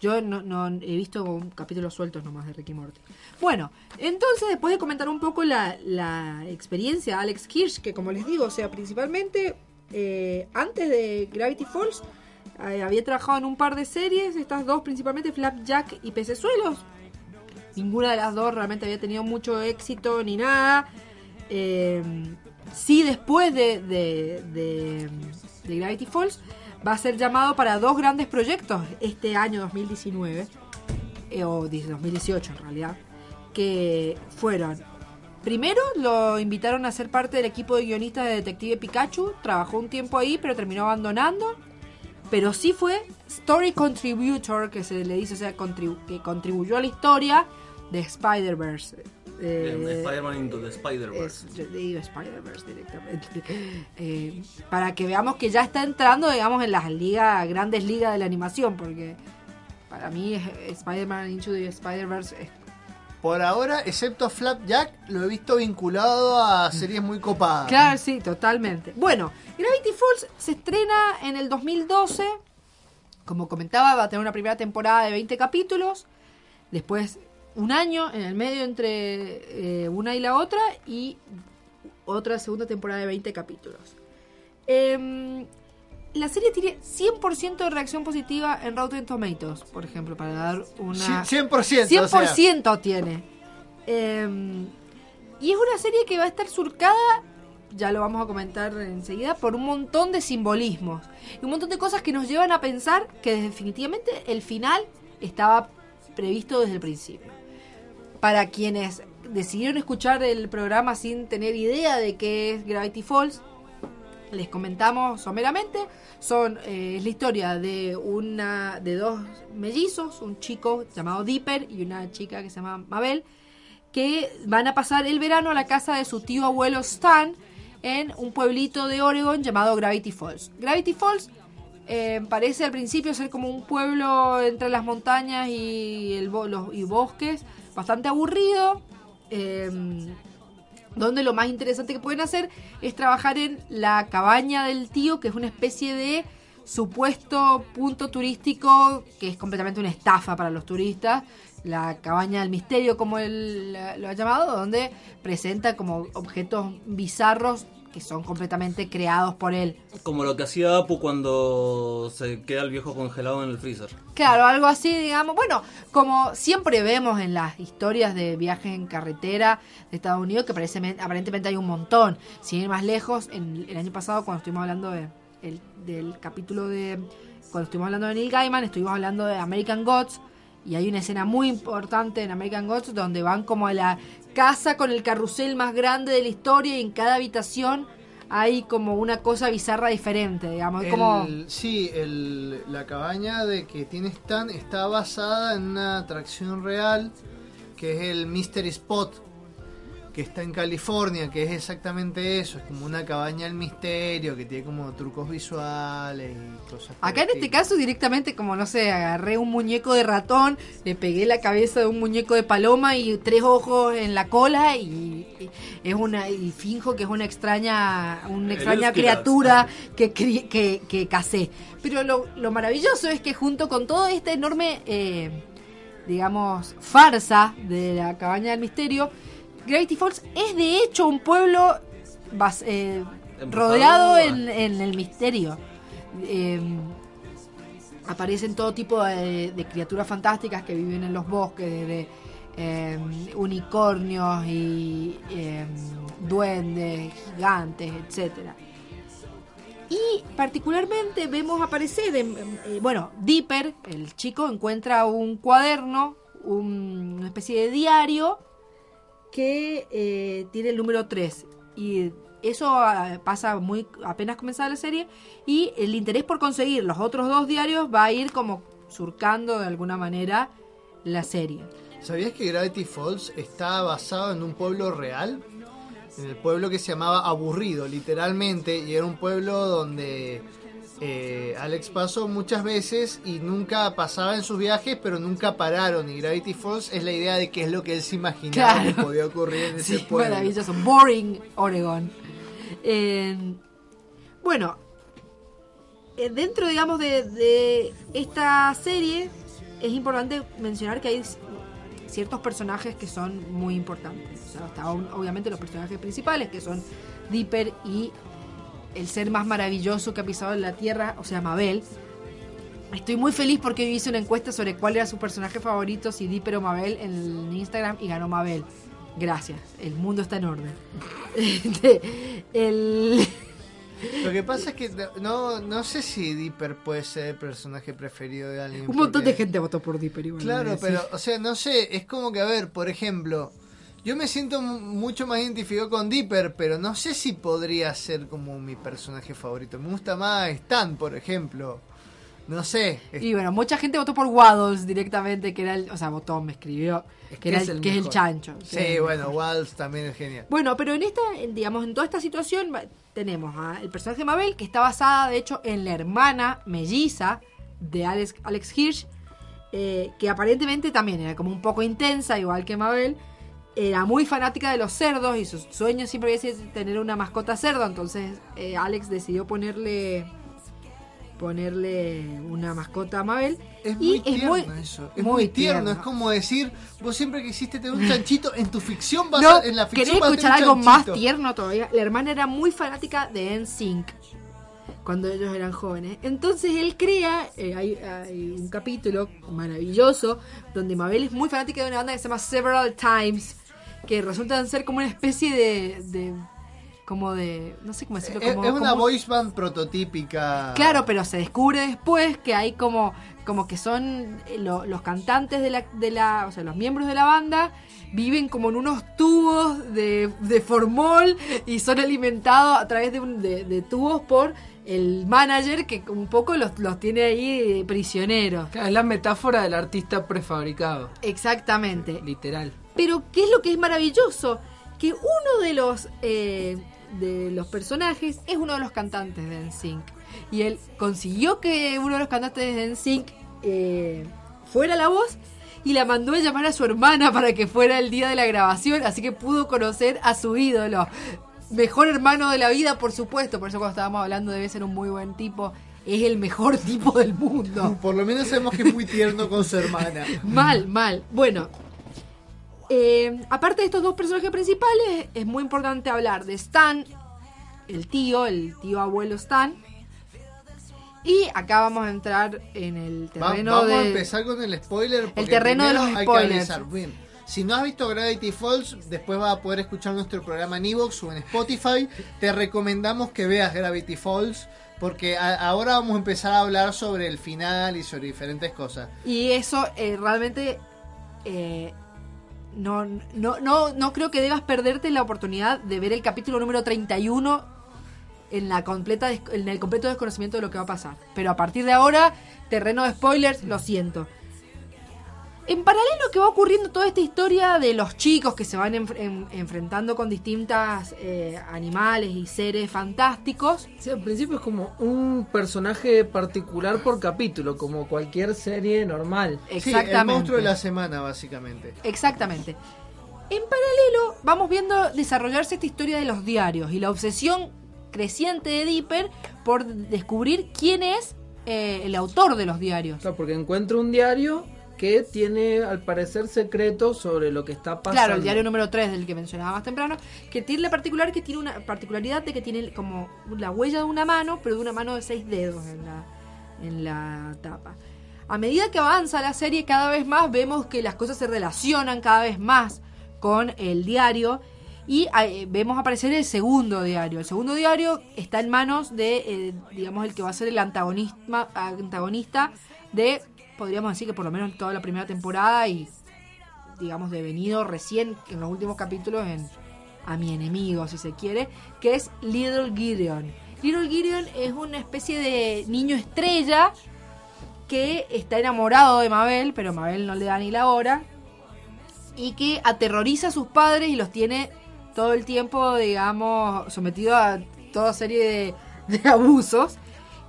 Yo no, no he visto capítulos sueltos nomás de Ricky Morty. Bueno, entonces después de comentar un poco la, la experiencia Alex Kirsch, que como les digo, o sea, principalmente eh, antes de Gravity Falls, eh, había trabajado en un par de series, estas dos principalmente, Flapjack y Pecesuelos. Ninguna de las dos realmente había tenido mucho éxito ni nada. Eh, sí, después de, Gravity Falls, va a ser llamado para dos grandes proyectos este año 2019, eh, o di- 2018 en realidad, que fueron. Primero lo invitaron a ser parte del equipo de guionistas de Detective Pikachu, trabajó un tiempo ahí, pero terminó abandonando. Pero sí fue Story Contributor, que se le dice, o sea, contribu- que contribuyó a la historia de Spider-Verse. Eh, Spider-Man into the Spider-Verse. digo Spider-Verse directamente. Eh, para que veamos que ya está entrando, digamos, en las ligas, grandes ligas de la animación, porque para mí Spider-Man Into the Spider-Verse es Por ahora, excepto Flapjack, lo he visto vinculado a series muy copadas. Claro, sí, totalmente. Bueno, Gravity Falls se estrena en el 2012. Como comentaba, va a tener una primera temporada de 20 capítulos. Después, un año en el medio entre eh, una y la otra. Y otra segunda temporada de 20 capítulos. Em, la serie tiene 100% de reacción positiva en Rotten Tomatoes, por ejemplo, para dar una... Sí, 100%, o sea. 100% tiene. Em, y es una serie que va a estar surcada, ya lo vamos a comentar enseguida, por un montón de simbolismos. Y un montón de cosas que nos llevan a pensar que definitivamente el final estaba previsto desde el principio. Para quienes decidieron escuchar el programa sin tener idea de qué es Gravity Falls, les comentamos someramente. Son, eh, es la historia de una de dos mellizos, un chico llamado Dipper y una chica que se llama Mabel, que van a pasar el verano a la casa de su tío abuelo Stan en un pueblito de Oregon llamado Gravity Falls. Gravity Falls eh, parece al principio ser como un pueblo entre las montañas y, el los, y bosques, bastante aburrido. eh, donde lo más interesante que pueden hacer es trabajar en la cabaña del tío, que es una especie de supuesto punto turístico que es completamente una estafa para los turistas. La cabaña del misterio, como él lo ha llamado, donde presenta como objetos bizarros que son completamente creados por él. Como lo que hacía Apu cuando se queda el viejo congelado en el freezer. Claro, algo así, digamos. Bueno, como siempre vemos en las historias de viajes en carretera de Estados Unidos, que parece, aparentemente hay un montón. Sin ir más lejos, en, el año pasado, cuando estuvimos hablando de, el- del capítulo de. Cuando estuvimos hablando de Neil Gaiman, estuvimos hablando de American Gods. Y hay una escena muy importante en American Gods donde van como a la casa con el carrusel más grande de la historia y en cada habitación hay como una cosa bizarra diferente, digamos. Como. El- sí, el- la cabaña de que tiene Stan está basada en una atracción real que es el Mystery Spot, que está en California, que es exactamente eso, es como una cabaña del misterio, que tiene como trucos visuales y cosas. Acá en este caso directamente como no sé, agarré un muñeco de ratón, le pegué la cabeza de un muñeco de paloma y tres ojos en la cola y, y es una y finjo que es una extraña una extraña criatura que cri- que, que casé. Pero lo, lo maravilloso es que junto con todo este enorme eh, digamos farsa de la cabaña del misterio, Gravity Falls es de hecho un pueblo bas- eh, rodeado en, en el misterio. Eh, aparecen todo tipo de, de criaturas fantásticas que viven en los bosques, de eh, unicornios y eh, duendes, gigantes, etcétera. Y particularmente vemos aparecer, en- en- eh, bueno, Dipper, el chico, encuentra un cuaderno, un- una especie de diario que eh, tiene el número 3. Y eso ah, pasa muy apenas comenzada la serie. Y el interés por conseguir los otros dos diarios va a ir como surcando de alguna manera la serie. ¿Sabías que Gravity Falls está basado en un pueblo real? En el pueblo que se llamaba Aburrido, literalmente, y era un pueblo donde eh, Alex pasó muchas veces y nunca pasaba en sus viajes, pero nunca pararon. Y Gravity Falls es la idea de qué es lo que él se imaginaba Claro. que podía ocurrir en ese pueblo. maravilloso. Boring, Oregon. Eh, bueno, eh, dentro, digamos, de, de esta serie, es importante mencionar que hay ciertos personajes que son muy importantes. O sea, está un- obviamente los personajes principales, que son Dipper y el ser más maravilloso que ha pisado en la Tierra, o sea, Mabel. Estoy muy feliz porque hice una encuesta sobre cuál era su personaje favorito, si Dipper o Mabel, en Instagram y ganó Mabel. Gracias, el mundo está en orden. Este, el... Lo que pasa es que no, no sé si Dipper puede ser el personaje preferido de alguien. Un montón porque- de gente votó por Dipper igual. Claro, pero, o sea, no sé, es como que, a ver, por ejemplo, yo me siento mu- mucho más identificado con Dipper, pero no sé si podría ser como mi personaje favorito. Me gusta más Stan, por ejemplo. No sé. Y bueno, mucha gente votó por Waddles directamente, que era el... O sea, votó, me escribió, que, era el, que es el chancho. Sí, es el bueno. Waltz también es genial. Bueno, pero en esta, digamos, en toda esta situación tenemos al personaje de Mabel, que está basada, de hecho, en la hermana melliza de Alex, Alex Hirsch, eh, que aparentemente también era como un poco intensa, igual que Mabel. Era muy fanática de los cerdos y su sueño siempre había sido tener una mascota cerdo. Entonces eh, Alex decidió ponerle ponerle una mascota a Mabel. Es y muy es tierno muy, eso. Es muy, tierno. Es como decir, vos siempre quisiste tener un chanchito, en tu ficción vas No, a, en la ficción ¿querés vas a escuchar algo más tierno todavía? La hermana era muy fanática de NSYNC cuando ellos eran jóvenes. Entonces él crea, eh, hay, hay un capítulo maravilloso donde Mabel es muy fanática de una banda que se llama Several Times, que resultan ser como una especie de... de- como de... no sé cómo decirlo. Es, como, es una como- voice band prototípica. Claro, pero se descubre después que hay como, como que son eh, lo- los cantantes de la, de la, o sea, los miembros de la banda viven como en unos tubos de, de formol y son alimentados a través de, un- de, de tubos por el manager que un poco los, los tiene ahí prisioneros. Claro, es la metáfora del artista prefabricado. Exactamente. Literal. Pero, ¿qué es lo que es maravilloso? Que uno de los, eh, de los personajes es uno de los cantantes de NSYNC. Y él consiguió que uno de los cantantes de NSYNC eh, fuera la voz y la mandó a llamar a su hermana para que fuera el día de la grabación. Así que pudo conocer a su ídolo. Mejor hermano de la vida, por supuesto. Por eso cuando estábamos hablando debe ser un muy buen tipo. es el mejor tipo del mundo. Por lo menos sabemos que es muy tierno con su hermana. Mal, mal. Bueno, eh, aparte de estos dos personajes principales, es muy importante hablar de Stan, el tío, el tío abuelo Stan. Y acá vamos a entrar en el Va- terreno vamos de... a empezar con el spoiler. porque terreno de los hay que spoilers. Si no has visto Gravity Falls, después vas a poder escuchar nuestro programa en Evox o en Spotify. Te recomendamos que veas Gravity Falls. Porque a- ahora vamos a empezar a hablar sobre el final y sobre diferentes cosas. Y eso eh, realmente eh, no, no, no, no creo que debas perderte la oportunidad de ver el capítulo número 31 en, la completa, en el completo desconocimiento de lo que va a pasar. Pero a partir de ahora, terreno de spoilers, lo siento. En paralelo que va ocurriendo toda esta historia de los chicos que se van enf- en- enfrentando con distintas eh, animales y seres fantásticos. Sí, al principio es como un personaje particular por capítulo, como cualquier serie normal. Sí, el monstruo de la semana, básicamente. Exactamente. En paralelo, vamos viendo desarrollarse esta historia de los diarios y la obsesión creciente de Dipper por descubrir quién es eh, el autor de los diarios. Claro, porque encuentra un diario que tiene al parecer secretos sobre lo que está pasando. Claro, el diario número 3 del que mencionaba más temprano, que tiene la particular que tiene una particularidad de que tiene como la huella de una mano, pero de una mano de seis dedos en la, en la tapa. A medida que avanza la serie, cada vez más vemos que las cosas se relacionan cada vez más con el diario y eh, vemos aparecer el segundo diario. El segundo diario está en manos de, eh, digamos, el que va a ser el antagonista, antagonista de, podríamos decir que por lo menos toda la primera temporada y digamos, devenido recién en los últimos capítulos en a mi enemigo, si se quiere, que es Little Gideon. Little Gideon es una especie de niño estrella que está enamorado de Mabel, pero Mabel no le da ni la hora, y que aterroriza a sus padres y los tiene todo el tiempo, digamos, sometido a toda serie de, de abusos.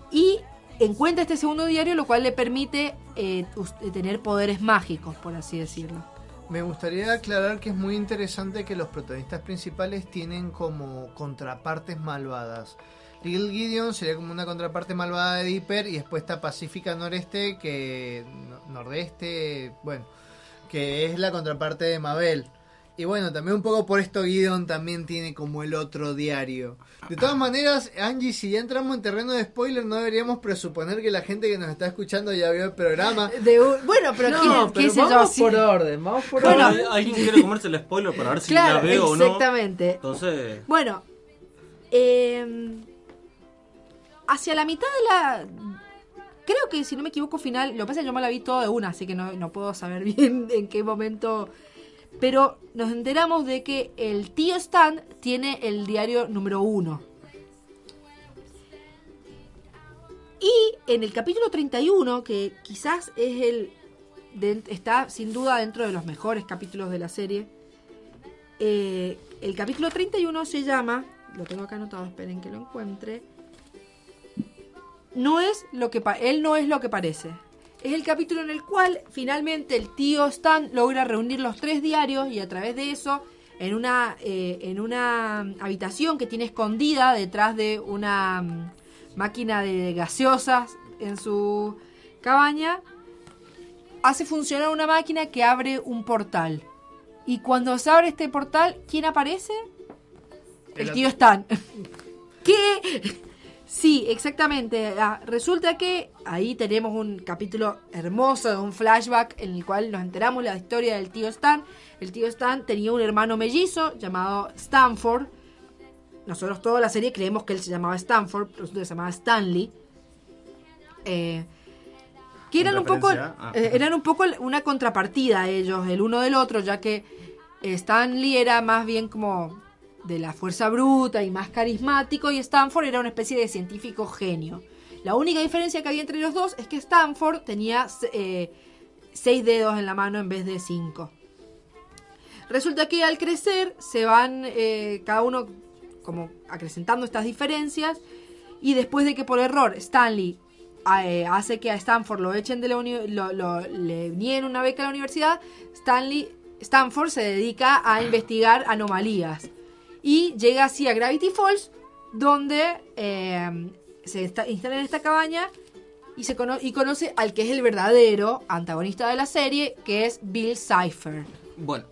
Y encuentra este segundo diario, lo cual le permite eh, tener poderes mágicos, por así decirlo. Me gustaría aclarar que es muy interesante que los protagonistas principales tienen como contrapartes malvadas. Little Gideon sería como una contraparte malvada de Dipper y después está Pacífica Noreste, que no- Nordeste, bueno, que es la contraparte de Mabel. Y bueno, también un poco por esto Gideon también tiene como el otro diario. De todas maneras, Angie, si ya entramos en terreno de spoiler, no deberíamos presuponer que la gente que nos está escuchando ya vio el programa. De un- bueno, pero No, ¿quién- pero qué yo? vamos por orden, vamos por Bueno, orden. Alguien quiere comerse el spoiler para ver si Claro, la veo o no. exactamente. Entonces, Bueno, eh, hacia la mitad de la... Creo que si no me equivoco final, lo que pasa es que yo me la vi todo de una, así que no, no puedo saber bien en qué momento... Pero nos enteramos de que el tío Stan tiene el diario número uno. Y en el capítulo 31, que quizás es el... está sin duda dentro de los mejores capítulos de la serie, eh, el capítulo 31 se llama, lo tengo acá anotado, esperen que lo encuentre. No es lo que él no es lo que parece. Es el capítulo en el cual finalmente el tío Stan logra reunir los tres diarios y a través de eso en una eh, en una habitación que tiene escondida detrás de una mm, máquina de gaseosas en su cabaña hace funcionar una máquina que abre un portal. Y cuando se abre este portal, ¿quién aparece? El El tío Stan. ¿Qué? Sí, exactamente. Ah, resulta que ahí tenemos un capítulo hermoso de un flashback en el cual nos enteramos la historia del tío Stan. El tío Stan tenía un hermano mellizo llamado Stanford. Nosotros toda la serie creemos que él se llamaba Stanford, pero resulta que se llamaba Stanley. Eh, que eran ¿En un poco? Ah. eh, eran un poco una contrapartida ellos el uno del otro ya que Stanley era más bien como de la fuerza bruta y más carismático y Stanford era una especie de científico genio. La única diferencia que había entre los dos es que Stanford tenía eh, seis dedos en la mano en vez de cinco. Resulta que al crecer se van eh, cada uno como acrecentando estas diferencias y después de que por error Stanley eh, hace que a Stanford lo echen de la lo, lo- le nieguen una beca a la universidad, Stanley Stanford se dedica a investigar anomalías y llega así a Gravity Falls, donde eh, se instala en esta cabaña y, se cono y conoce al que es el verdadero antagonista de la serie, que es Bill Cipher. Bueno,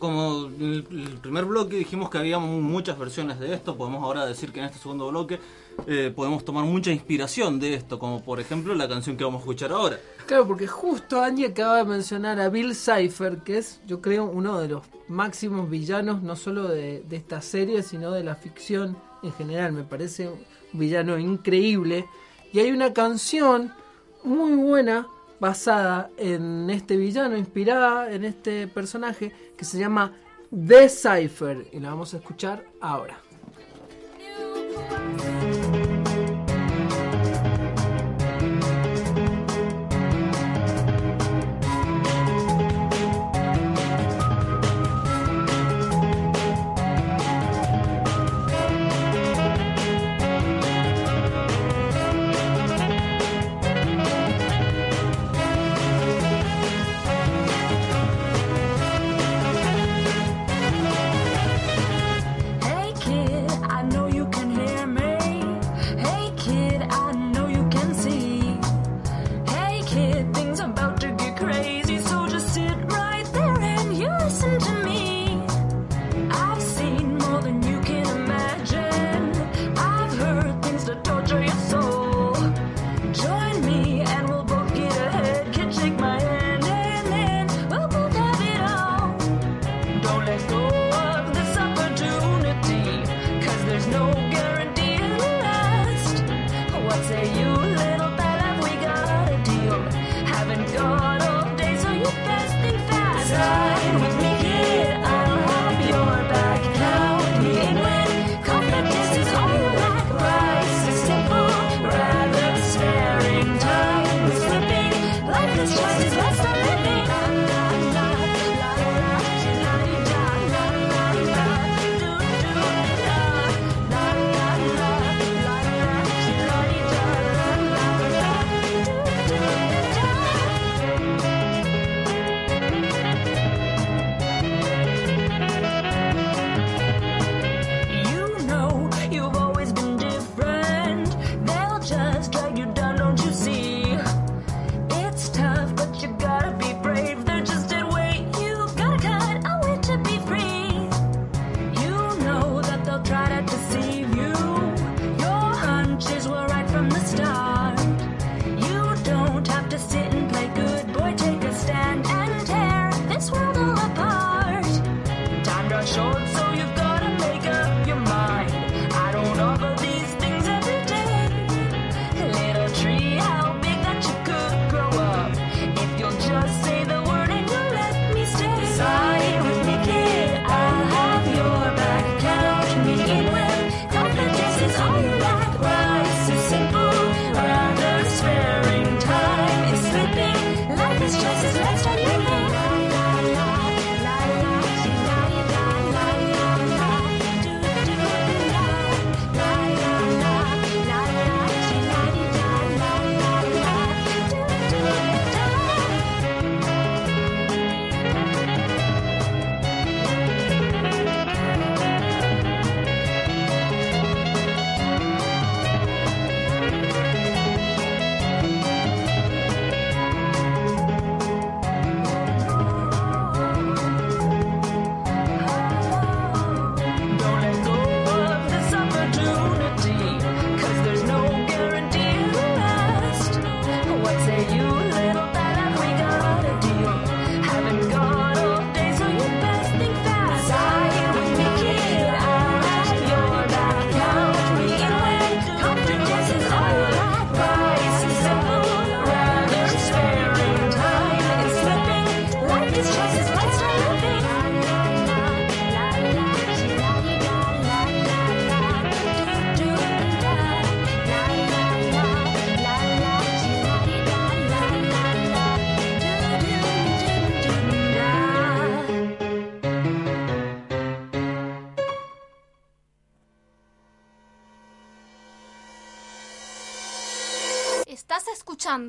como en el primer bloque dijimos que había muchas versiones de esto, podemos ahora decir que en este segundo bloque eh, podemos tomar mucha inspiración de esto, como por ejemplo la canción que vamos a escuchar ahora. Claro, porque justo Andy acaba de mencionar a Bill Cipher, que es yo creo uno de los máximos villanos, no solo de, de esta serie, sino de la ficción en general. Me parece un villano increíble. Y hay una canción muy buena basada en este villano, inspirada en este personaje, que se llama The Cipher, y la vamos a escuchar ahora.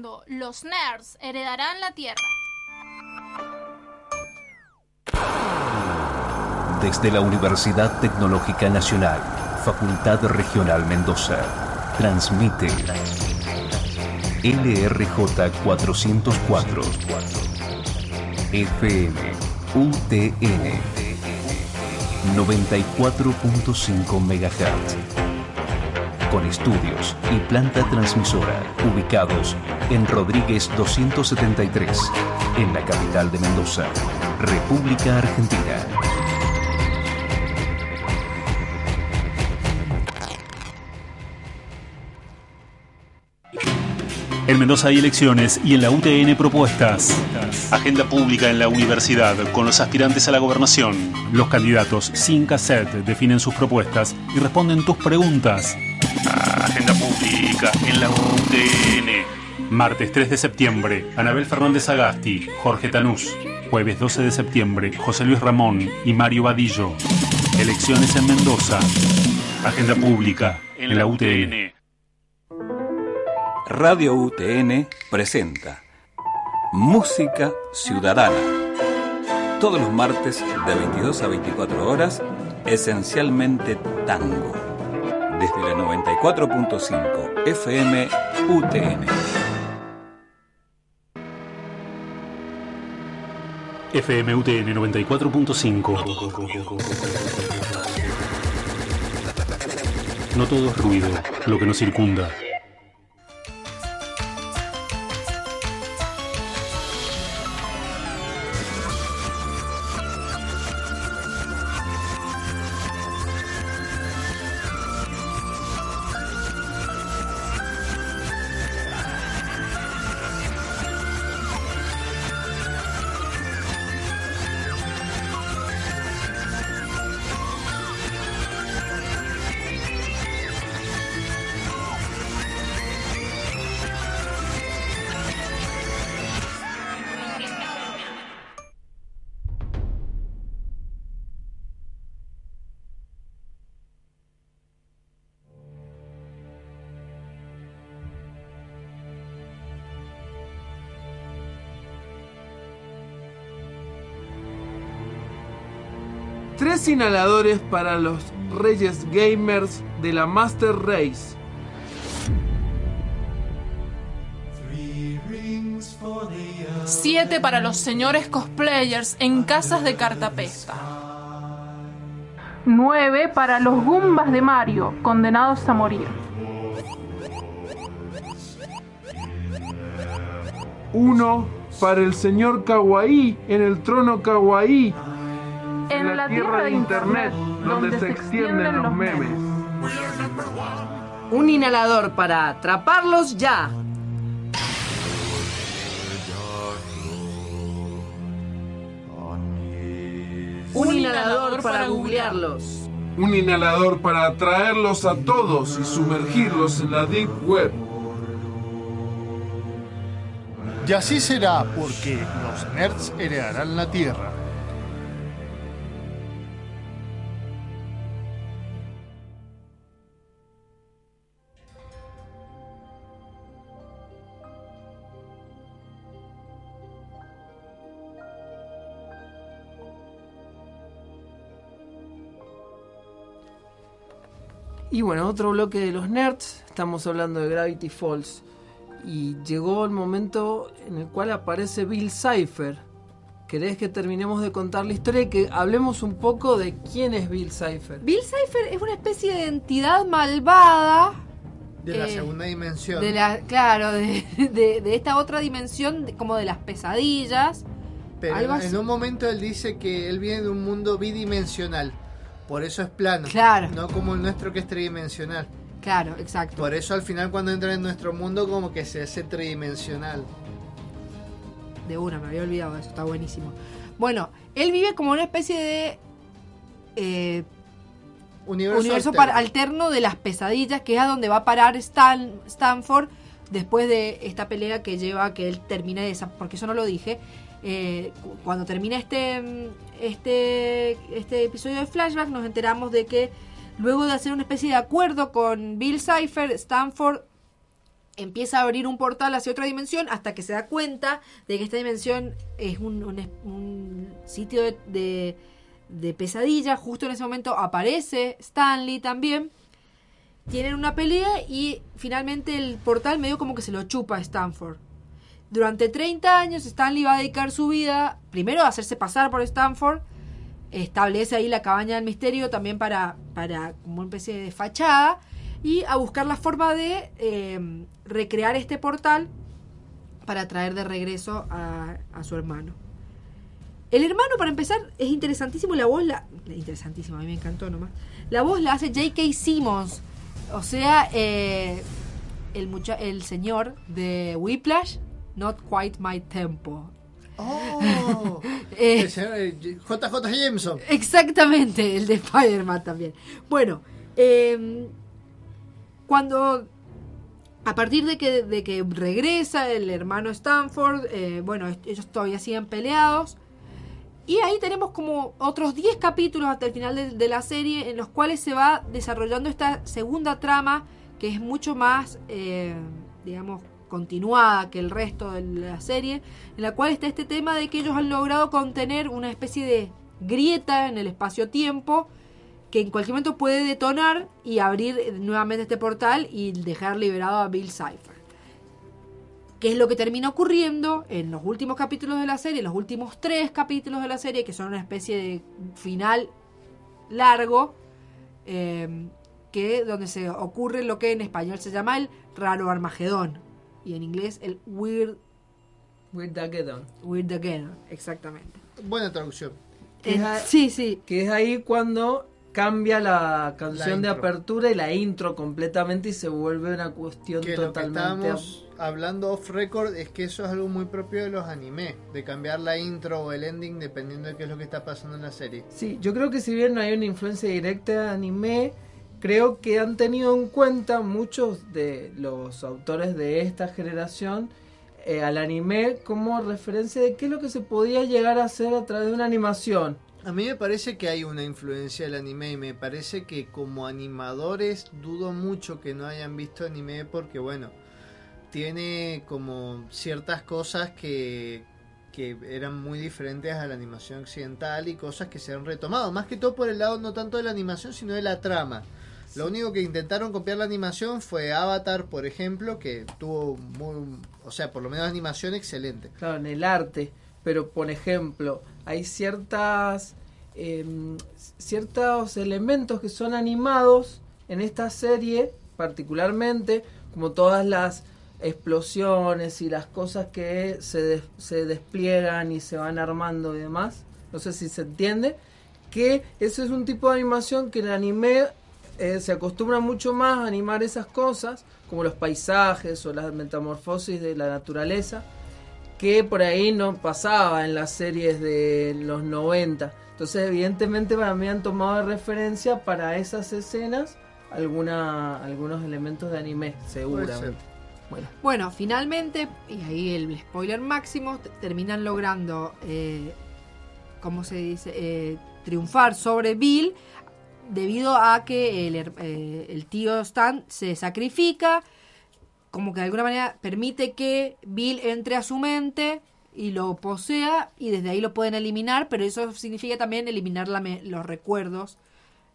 los nerds heredarán la Tierra. Desde la Universidad Tecnológica Nacional, Facultad Regional Mendoza, transmite LRJ 404 FM UTN 94.5 MHz con estudios y planta transmisora ubicados en Rodríguez 273 en la capital de Mendoza, República Argentina. En Mendoza hay elecciones y en la UTN propuestas. Agenda pública en la universidad con los aspirantes a la gobernación. Los candidatos sin cassette definen sus propuestas y responden tus preguntas. Agenda pública en la UTN. Martes 3 de septiembre, Anabel Fernández Agasti, Jorge Tanús. Jueves 12 de septiembre, José Luis Ramón y Mario Vadillo. Elecciones en Mendoza. Agenda pública en la UTN. Radio UTN presenta Música Ciudadana. Todos los martes de 22 a 24 horas, esencialmente tango. Desde la 94.5 FM UTN. FMUTN 94.5. No todo es ruido, lo que nos circunda. Tres inhaladores para los reyes gamers de la Master Race. Siete para los señores cosplayers en casas de cartapesta. Nueve para los Gumbas de Mario, condenados a morir. Uno para el señor Kawaii en el trono Kawaii. En la tierra de internet, donde se extienden los memes. Un inhalador para atraparlos ya. Un inhalador para googlearlos. Un inhalador para atraerlos a todos y sumergirlos en la Deep Web. Y así será porque los nerds heredarán la Tierra. Y bueno, otro bloque de los nerds. Estamos hablando de Gravity Falls. Y llegó el momento en el cual aparece Bill Cipher. ¿Querés que terminemos de contar la historia y que hablemos un poco de quién es Bill Cipher? Bill Cipher es una especie de entidad malvada. De la eh, segunda dimensión. De la, claro, de, de- de esta otra dimensión, como de las pesadillas. Pero en un momento él dice que él viene de un mundo bidimensional. Por eso es plano. Claro. No como el nuestro que es tridimensional. Claro, exacto. Por eso al final cuando entra en nuestro mundo como que se hace tridimensional. De una, me había olvidado de eso, está buenísimo. Bueno, él vive como una especie de eh, Universo, universo alterno. alterno de las pesadillas, que es a donde va a parar Stan, Stanford después de esta pelea que lleva a que él termine de esa, porque eso no lo dije. Eh, cu- cuando termina este, mm, este, este episodio de flashback, nos enteramos de que luego de hacer una especie de acuerdo con Bill Cipher, Stanford empieza a abrir un portal hacia otra dimensión hasta que se da cuenta de que esta dimensión es un sitio de, de- de pesadilla. Justo en ese momento aparece Stanley también. tienen una pelea y finalmente el portal medio como que se lo chupa a Stanford. Durante 30 años Stanley va a dedicar su vida primero a hacerse pasar por Stanford, establece ahí la cabaña del misterio también para, para como una especie de fachada y a buscar la forma de eh, recrear este portal para traer de regreso a, su hermano. El hermano, para empezar, es interesantísimo. La voz, la, interesantísimo, a mí me encantó nomás. La voz la hace J.K. Simmons, o sea, eh, el, mucha el señor de Whiplash, Not Quite My Tempo. Oh, Eh, señor, eh, JJ Jameson. Exactamente, el de Spider-Man también. Bueno, eh, cuando a partir de que, de que regresa el hermano Stanford, eh, bueno, ellos todavía siguen peleados. Y ahí tenemos como otros 10 capítulos hasta el final de, de la serie en los cuales se va desarrollando esta segunda trama que es mucho más, eh, digamos, continuada que el resto de la serie, en la cual está este tema de que ellos han logrado contener una especie de grieta en el espacio-tiempo que en cualquier momento puede detonar y abrir nuevamente este portal y dejar liberado a Bill Cipher. ¿Qué es lo que termina ocurriendo en los últimos capítulos de la serie, los últimos tres capítulos de la serie, que son una especie de final largo, eh, que donde se ocurre lo que en español se llama el raro Armagedón y en inglés el Weird Weirdageddon. Weirdageddon, exactamente. Buena traducción. Es sí, sí. Que es ahí cuando cambia la canción de apertura y la intro completamente y se vuelve una cuestión Que lo que totalmente... estábamos hablando off record es que eso es algo muy propio de los animes, de cambiar la intro o el ending dependiendo de qué es lo que está pasando en la serie. Sí, yo creo que si bien no hay una influencia directa de anime, creo que han tenido en cuenta muchos de los autores de esta generación eh, al anime como referencia de qué es lo que se podía llegar a hacer a través de una animación. A mí me parece que hay una influencia del anime y me parece que como animadores dudo mucho que no hayan visto anime porque bueno, tiene como ciertas cosas que, que eran muy diferentes a la animación occidental y cosas que se han retomado, más que todo por el lado no tanto de la animación sino de la trama. Lo único que intentaron copiar la animación fue Avatar, por ejemplo, que tuvo muy, o sea, por lo menos animación excelente. Claro, en el arte. Pero, por ejemplo, hay ciertas em, ciertos elementos que son animados en esta serie, particularmente, como todas las explosiones y las cosas que se, se despliegan y se van armando y demás. No sé si se entiende. Que ese es un tipo de animación que el anime eh, se acostumbra mucho más a animar esas cosas, como los paisajes o las metamorfosis de la naturaleza que por ahí no pasaba en las series de los 90. Entonces, evidentemente, para mí han tomado de referencia para esas escenas alguna, algunos elementos de anime, seguramente. Bueno, Bueno, finalmente, y ahí el spoiler máximo, terminan logrando, eh, ¿cómo se dice? Eh, triunfar sobre Bill debido a que el, eh, el tío Stan se sacrifica, como que de alguna manera permite que Bill entre a su mente y lo posea y desde ahí lo pueden eliminar, pero eso significa también eliminar la me- los recuerdos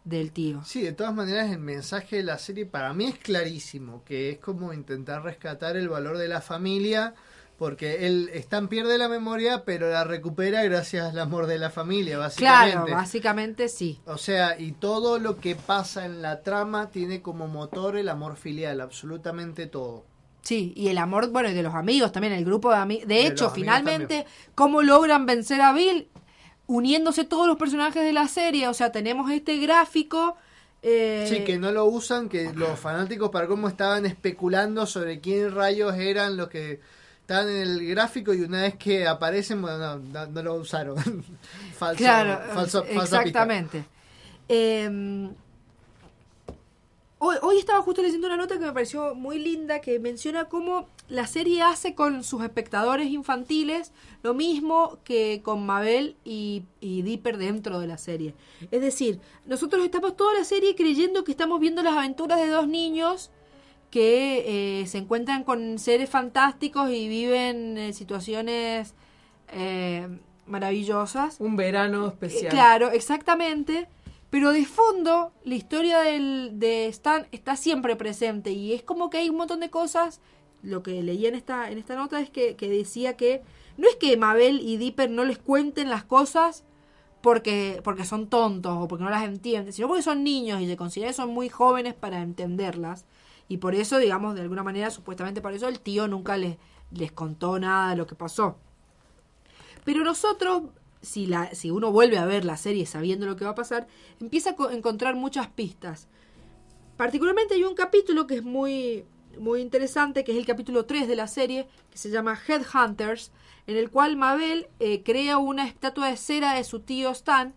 del tío. Sí, de todas maneras el mensaje de la serie para mí es clarísimo, que es como intentar rescatar el valor de la familia, porque él Stan pierde la memoria, pero la recupera gracias al amor de la familia, básicamente. Claro, básicamente sí. O sea, y todo lo que pasa en la trama tiene como motor el amor filial, absolutamente todo. Sí, y el amor, bueno, y de los amigos también, el grupo de amigos. De De hecho, finalmente, ¿cómo logran vencer a Bill? Uniéndose todos los personajes de la serie. O sea, tenemos este gráfico. eh, Sí, que no lo usan, que los fanáticos para cómo estaban especulando sobre quién rayos eran los que estaban en el gráfico y una vez que aparecen, bueno, no, no, lo usaron. Falso, claro, falso, exactamente. Eh, hoy, hoy estaba justo leyendo una nota que me pareció muy linda que menciona cómo la serie hace con sus espectadores infantiles lo mismo que con Mabel y, y Dipper dentro de la serie. Es decir, nosotros estamos toda la serie creyendo que estamos viendo las aventuras de dos niños que eh, se encuentran con seres fantásticos y viven eh, situaciones eh, maravillosas. un verano especial. Claro, exactamente. Pero de fondo, la historia del, de Stan está siempre presente y es como que hay un montón de cosas. Lo que leí en esta, en esta nota es que, que decía que no es que Mabel y Dipper no les cuenten las cosas porque, porque son tontos o porque no las entienden, sino porque son niños y se considera que son muy jóvenes para entenderlas. Y por eso, digamos, de alguna manera, supuestamente por eso, el tío nunca les, les contó nada de lo que pasó. Pero nosotros, si, la, si uno vuelve a ver la serie sabiendo lo que va a pasar, empieza a co- encontrar muchas pistas. Particularmente hay un capítulo que es muy, muy interesante, que es el capítulo 3 de la serie, que se llama Headhunters, en el cual Mabel eh, crea una estatua de cera de su tío Stan,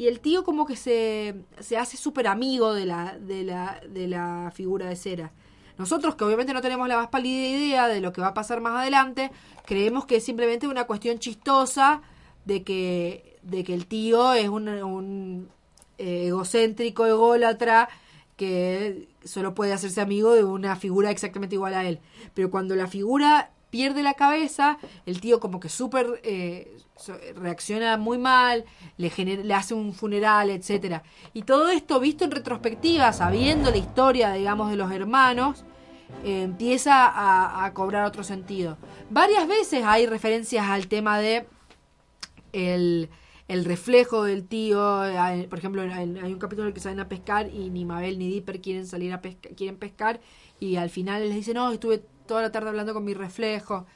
y el tío como que se, se hace súper amigo de la, de, la, de la figura de cera. Nosotros, que obviamente no tenemos la más pálida idea de lo que va a pasar más adelante, creemos que es simplemente una cuestión chistosa de que, de que el tío es un, un eh, egocéntrico, ególatra, que solo puede hacerse amigo de una figura exactamente igual a él. Pero cuando la figura pierde la cabeza, el tío como que súper eh, reacciona muy mal, le, gener- le hace un funeral, etcétera Y todo esto visto en retrospectiva, sabiendo la historia, digamos, de los hermanos, eh, empieza a, cobrar otro sentido. Varias veces hay referencias al tema de el, el reflejo del tío. hay- Por ejemplo, hay un capítulo en el que salen a pescar y ni Mabel ni Dipper quieren salir a pescar, quieren pescar y al final les dice, no, estuve toda la tarde hablando con mi reflejo.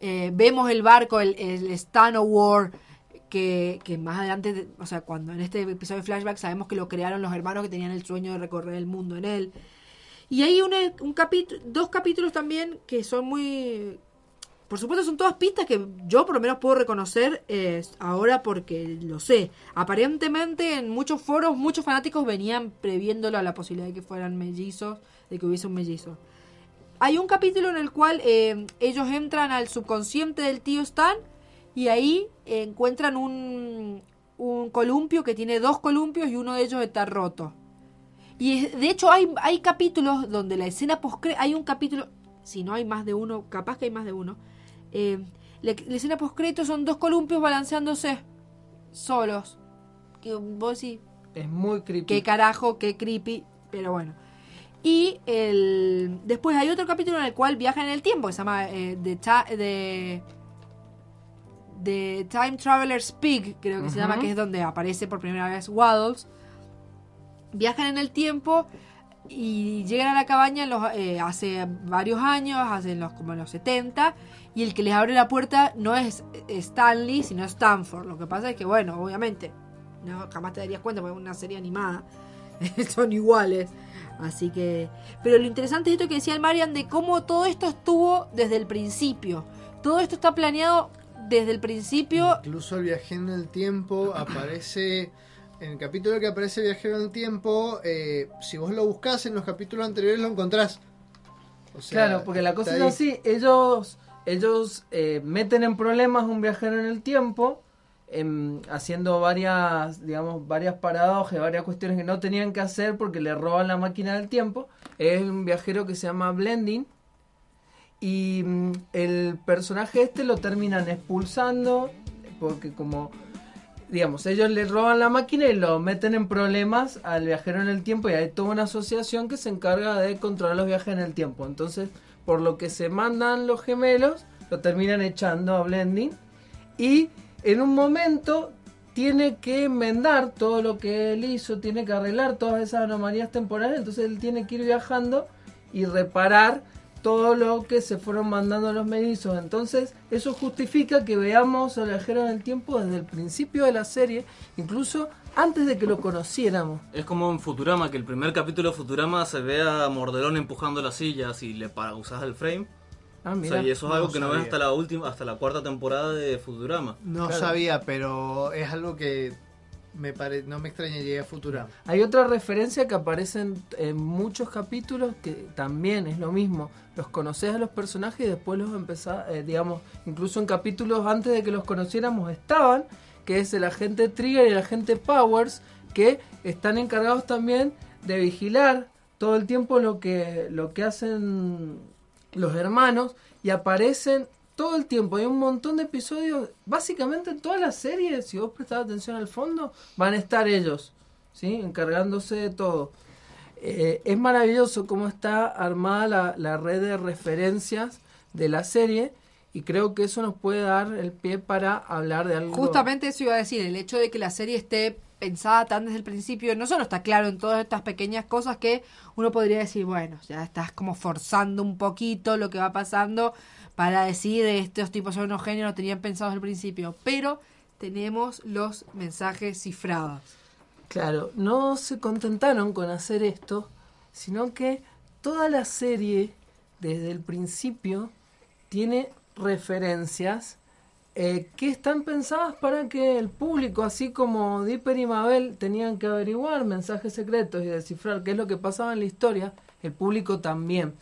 Eh, vemos el barco, el, el Stan War, que, que más adelante, de- o sea, cuando en este episodio de Flashback sabemos que lo crearon los hermanos que tenían el sueño de recorrer el mundo en él. Y hay una, un capítulo, dos capítulos también que son muy... Por supuesto son todas pistas que yo por lo menos puedo reconocer eh, ahora porque lo sé. Aparentemente en muchos foros muchos fanáticos venían previéndolo a la posibilidad de que fueran mellizos, de que hubiese un mellizo. Hay un capítulo en el cual eh, ellos entran al subconsciente del tío Stan y ahí eh, encuentran un, un columpio que tiene dos columpios y uno de ellos está roto. Y es- de hecho hay, hay capítulos donde la escena post hay un capítulo, si no hay más de uno, capaz que hay más de uno. eh, la, la escena post son dos columpios balanceándose solos. Que vos decís, Es muy creepy. qué carajo, qué creepy, pero bueno. Y el después hay otro capítulo en el cual viajan en el tiempo, que se llama eh, The, The- The Time Traveler's Pig, creo que se llama, que es donde aparece por primera vez Waddles. Viajan en el tiempo y llegan a la cabaña en los, eh, hace varios años, hace en los, como en los 70, y el que les abre la puerta no es Stanley, sino Stanford. Lo que pasa es que, bueno, obviamente, no jamás te darías cuenta porque es una serie animada. Son iguales. Así que. Pero lo interesante es esto que decía el Marian de cómo todo esto estuvo desde el principio. Todo esto está planeado desde el principio. Incluso el viajero en el tiempo aparece. En el capítulo que aparece viajero en el tiempo, eh, si vos lo buscas en los capítulos anteriores lo encontrás. O sea, Claro, porque la cosa es así, ellos, ellos eh, meten en problemas un viajero en el tiempo, em, haciendo varias, digamos, varias paradojas, varias cuestiones que no tenían que hacer porque le roban la máquina del tiempo. Es un viajero que se llama Blending. Y mm, el personaje este lo terminan expulsando porque como digamos, ellos le roban la máquina y lo meten en problemas al viajero en el tiempo y hay toda una asociación que se encarga de controlar los viajes en el tiempo. Entonces, por lo que se mandan los gemelos, lo terminan echando a Blending y en un momento tiene que enmendar todo lo que él hizo, tiene que arreglar todas esas anomalías temporales, entonces él tiene que ir viajando y reparar todo lo que se fueron mandando los mellizos. Entonces, eso justifica que veamos al viajero en el tiempo desde el principio de la serie, incluso antes de que lo conociéramos. Es como en Futurama, que el primer capítulo de Futurama se ve a Mordelón empujando las sillas y le para usas el frame. Ah, O mira. sea, y eso es No algo que no ves sabía. hasta la última, hasta la cuarta temporada de Futurama. No Claro. sabía, pero es algo que me pare... no me extrañaría a Futurama. Hay otra referencia que aparece en, en muchos capítulos que también es lo mismo. Los conoces a los personajes y después los empezás, eh, digamos, incluso en capítulos antes de que los conociéramos estaban, que es el agente Trigger y el agente Powers, que están encargados también de vigilar todo el tiempo lo que, lo que hacen los hermanos y aparecen todo el tiempo. Hay un montón de episodios, básicamente en toda la serie, si vos prestás atención al fondo, van a estar ellos. ¿sí? encargándose de todo. Eh, es maravilloso cómo está armada la, la red de referencias de la serie y creo que eso nos puede dar el pie para hablar de algo. Justamente eso iba a decir, el hecho de que la serie esté pensada tan desde el principio, no solo está claro en todas estas pequeñas cosas que uno podría decir, bueno, ya estás como forzando un poquito lo que va pasando para decir estos tipos son unos genios, lo tenían pensado desde el principio, pero tenemos los mensajes cifrados. Claro, no se contentaron con hacer esto, sino que toda la serie, desde el principio, tiene referencias eh, que están pensadas para que el público, así como Dipper y Mabel tenían que averiguar mensajes secretos y descifrar qué es lo que pasaba en la historia, el público también.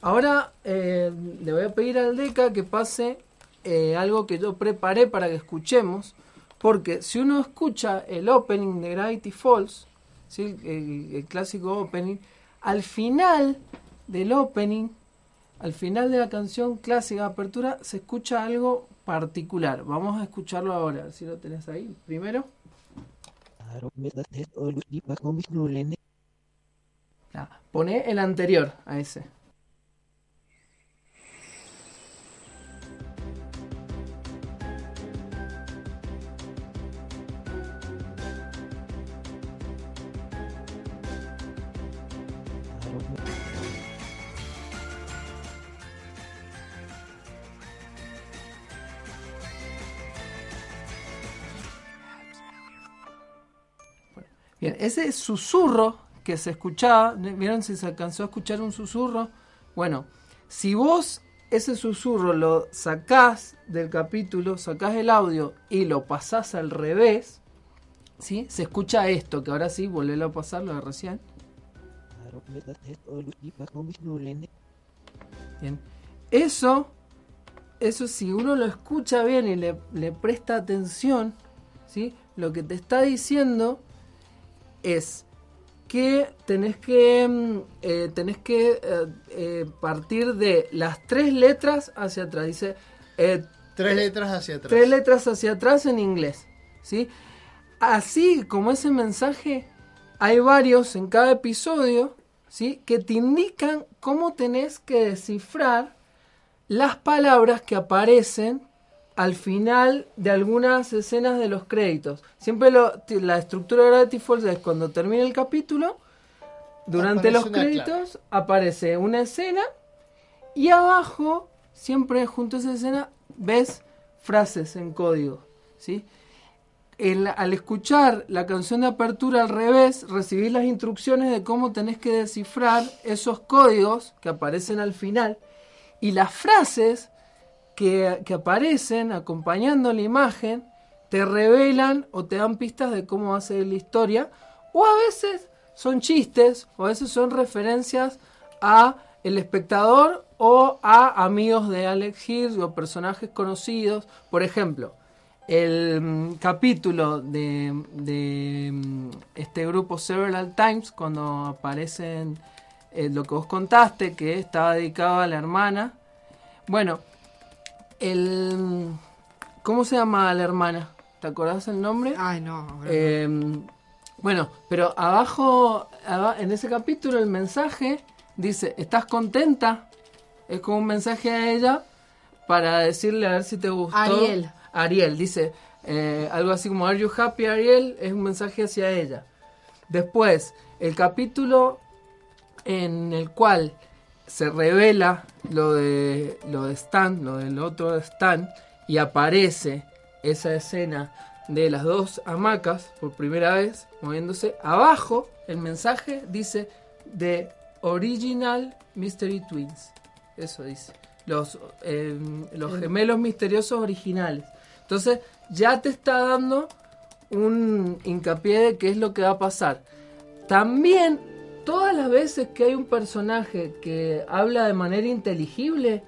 Ahora eh, le voy a pedir al Deca que pase eh, algo que yo preparé para que escuchemos, porque si uno escucha el opening de Gravity Falls, ¿sí? el, el clásico opening, al final del opening, al final de la canción clásica de apertura, se escucha algo particular. Vamos a escucharlo ahora, a ver si lo tenés ahí. Primero. Ah, pone el anterior a ese. Ese susurro que se escuchaba, ¿vieron si se alcanzó a escuchar un susurro? Bueno, si vos ese susurro lo sacás del capítulo, sacás el audio y lo pasás al revés, ¿sí? Se escucha esto, que ahora sí, volvelo a pasar, lo de recién. Bien. Eso, eso si uno lo escucha bien y le, le presta atención, ¿sí? Lo que te está diciendo es que tenés que, mm, eh, tenés que eh, eh, partir de las tres letras hacia atrás. Dice Tres letras hacia atrás. tres letras hacia atrás en inglés. ¿sí? Así como ese mensaje, hay varios en cada episodio ¿sí? que te indican cómo tenés que descifrar las palabras que aparecen al final de algunas escenas de los créditos. Siempre lo- la estructura de Gravity Falls es cuando termina el capítulo, durante Aparece los créditos aparece una escena y abajo, siempre junto a esa escena, ves frases en código. ¿sí? El- al escuchar la canción de apertura al revés, recibís las instrucciones de cómo tenés que descifrar esos códigos que aparecen al final y las frases que, aparecen acompañando la imagen te revelan o te dan pistas de cómo va a ser la historia o a veces son chistes o a veces son referencias a el espectador o a amigos de Alex Hirsch o personajes conocidos. Por ejemplo el mm, capítulo de, de, mm, este grupo Several Times cuando aparecen eh, lo que vos contaste que estaba dedicado a la hermana. Bueno el ¿cómo se llama la hermana? ¿te acordás el nombre? Ay, no. Eh, bueno, pero abajo, aba- en ese capítulo, el mensaje dice, ¿estás contenta? Es como un mensaje a ella para decirle a ver si te gustó. Ariel. Ariel, dice eh, algo así como, ¿Are you happy, Ariel? Es un mensaje hacia ella. Después, el capítulo en el cual se revela lo de lo de Stan, lo del otro Stan, y aparece esa escena de las dos hamacas por primera vez moviéndose. Abajo el mensaje dice The Original Mystery Twins. Eso dice. Los, eh, los gemelos misteriosos originales. Entonces ya te está dando un hincapié de qué es lo que va a pasar. También, todas las veces que hay un personaje que habla de manera inteligible,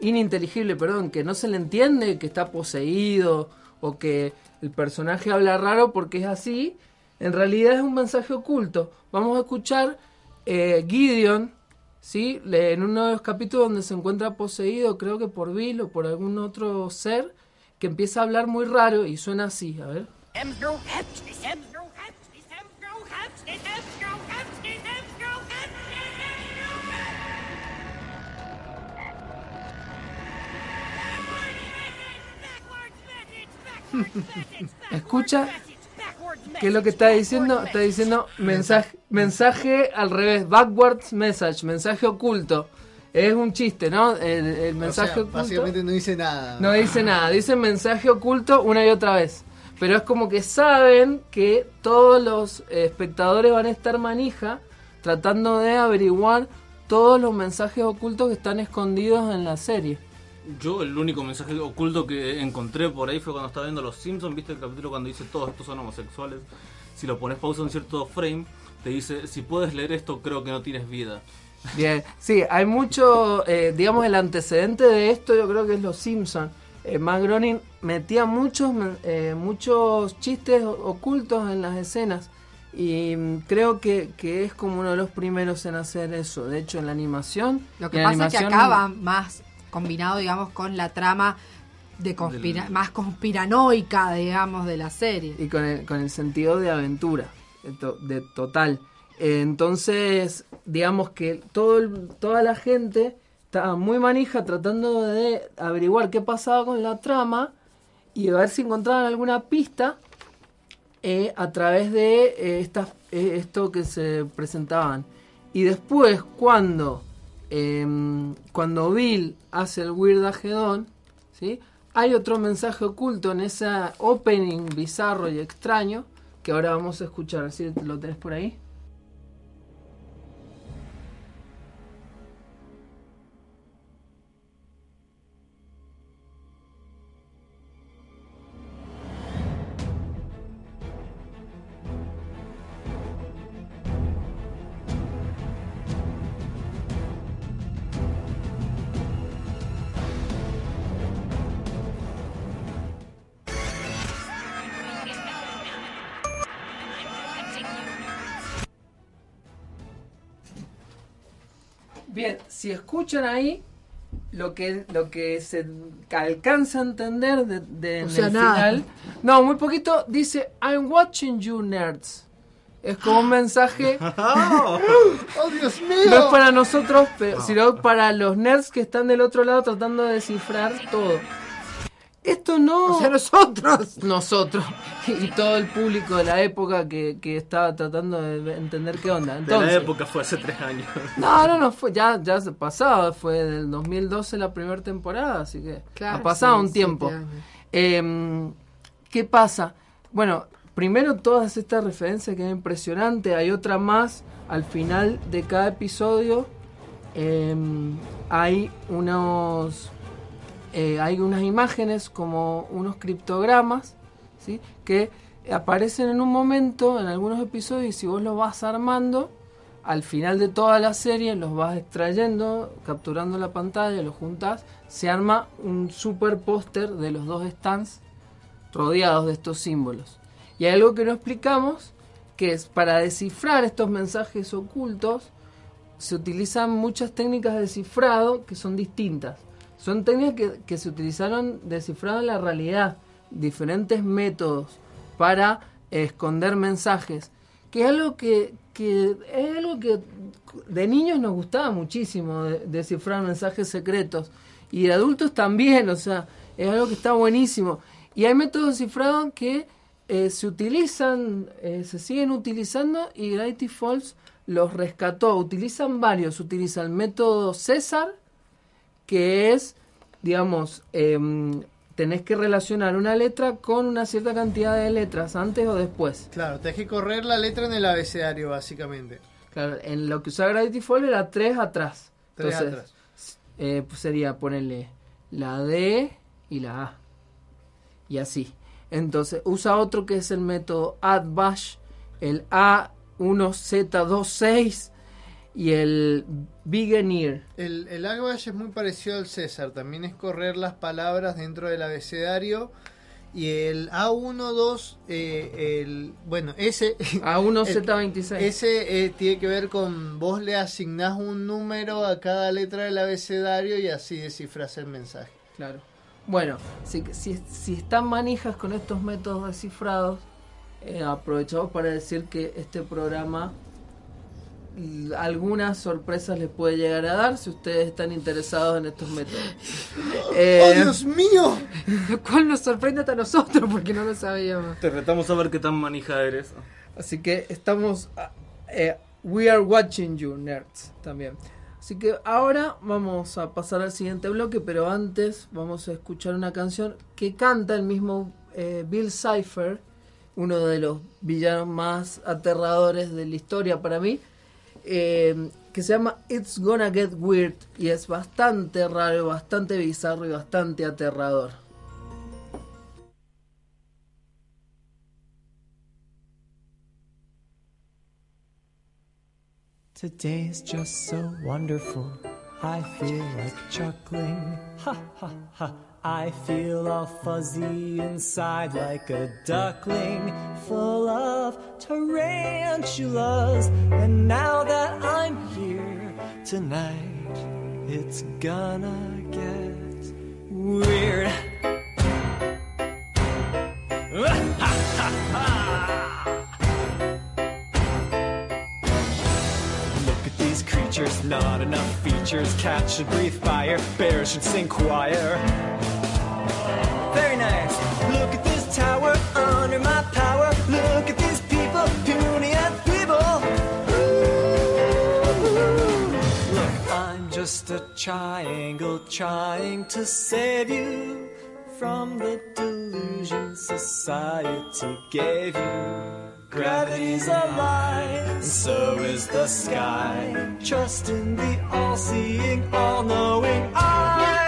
ininteligible, perdón, que no se le entiende, que está poseído o que el personaje habla raro porque es así, en realidad es un mensaje oculto. Vamos a escuchar eh, Gideon, ¿sí? En uno de los capítulos donde se encuentra poseído, creo que por Bill o por algún otro ser, que empieza a hablar muy raro y suena así, a ver. Escucha, ¿qué es lo que está diciendo? Está diciendo mensaje, mensaje al revés, backwards message, mensaje oculto. Es un chiste, ¿no? El, el mensaje O sea, oculto. básicamente no dice nada. No dice nada, dice mensaje oculto una y otra vez. Pero es como que saben que todos los espectadores van a estar manija tratando de averiguar todos los mensajes ocultos que están escondidos en la serie. Yo el único mensaje oculto que encontré por ahí fue cuando estaba viendo Los Simpsons, viste el capítulo cuando dice todos estos son homosexuales. Si lo pones pausa en cierto frame, te dice, si puedes leer esto creo que no tienes vida. Bien, sí, hay mucho, eh, digamos, el antecedente de esto yo creo que es Los Simpsons. Eh, Matt Groening metía muchos, eh, muchos chistes ocultos en las escenas y mm, creo que, que es como uno de los primeros en hacer eso. De hecho, en la animación... Lo que pasa es que acaba más combinado, digamos, con la trama de conspira Del- más conspiranoica, digamos, de la serie. y con el, con el sentido de aventura, de total. Eh, entonces, digamos que todo el- toda la gente estaba muy manija tratando de averiguar qué pasaba con la trama y a ver si encontraban alguna pista eh, a través de eh, estas, eh, esto que se presentaban. Y después, cuando, em, cuando Bill hace el Weird Agedón, ¿sí? hay otro mensaje oculto en ese opening bizarro y extraño que ahora vamos a escuchar. ¿sí? ¿Lo tenés por ahí? Bien, si escuchan ahí lo que lo que se alcanza a entender de, en sea, el nada. final, no, muy poquito dice I'm watching you nerds. Es como un mensaje ¡Oh, Dios mío! no es para nosotros, pero, sino para los nerds que están del otro lado tratando de descifrar todo. Esto no. O sea, nosotros. Nosotros. Y todo el público de la época que, que estaba tratando de entender qué onda. de Entonces, la época fue hace tres años. no, no, no, fue, ya, ya se pasaba, fue del 2012 la primera temporada, así que Claro, ha pasado sí, un tiempo. Em, ¿Qué pasa? Bueno, primero todas estas referencias que es impresionante, hay otra más al final de cada episodio. em, hay unos eh, hay unas imágenes como unos criptogramas que aparecen en un momento en algunos episodios y si vos los vas armando al final de toda la serie los vas extrayendo capturando la pantalla los juntas se arma un super póster de los dos stands rodeados de estos símbolos y hay algo que no explicamos que es para descifrar estos mensajes ocultos se utilizan muchas técnicas de cifrado que son distintas. Son técnicas que, se utilizaron de cifrado en la realidad, diferentes métodos para esconder mensajes, que es algo que, es algo que de niños nos gustaba muchísimo, de- descifrar mensajes secretos, y de adultos también, o sea, es algo que está buenísimo. Y hay métodos de cifrado que eh, se utilizan, eh, se siguen utilizando y Gravity Falls los rescató. Utilizan varios. Utiliza el método César, que es, digamos, em, tenés que relacionar una letra con una cierta cantidad de letras, antes o después. Claro, tenés que correr la letra en el abecedario, básicamente. Claro, en lo que usaba Gravity Falls era tres atrás. Tres Entonces, atrás. eh, pues sería ponerle la D y la A. Y así. Entonces, usa otro que es el método add bash, el A1Z26 y el beginner. El, el Agbash es muy parecido al César, también es correr las palabras dentro del abecedario. Y el A12, eh, el, bueno, ese... A1Z26. Ese eh, tiene que ver con vos le asignás un número a cada letra del abecedario y así descifras el mensaje. Claro. Bueno, si, si, si están manijas con estos métodos descifrados, eh, aprovechamos para decir que este programa algunas sorpresas les puede llegar a dar si ustedes están interesados en estos métodos. Eh, ¡Oh, Dios mío! Lo cual nos sorprende hasta a nosotros porque no lo sabíamos. Te retamos a ver qué tan manija eres. Así que estamos. ah, eh, we are watching you, nerds, también. Así que ahora vamos a pasar al siguiente bloque, pero antes vamos a escuchar una canción que canta el mismo eh, Bill Cipher, uno de los villanos más aterradores de la historia para mí, eh, que se llama It's Gonna Get Weird y es bastante raro, bastante bizarro y bastante aterrador. Today's just so wonderful. I feel like chuckling. Ha ha ha. I feel all fuzzy inside like a duckling full of tarantulas. And now that I'm here tonight, it's gonna get weird. Look at these creatures, not enough features. Cats should breathe fire, bears should sing choir. Very nice. Look at this tower under my power. Look at these people, puny and feeble. Ooh. Look, I'm just a triangle trying to save you from the delusion society gave you. Gravity's a lie, and so is the sky. Trust in the all seeing, all knowing eye.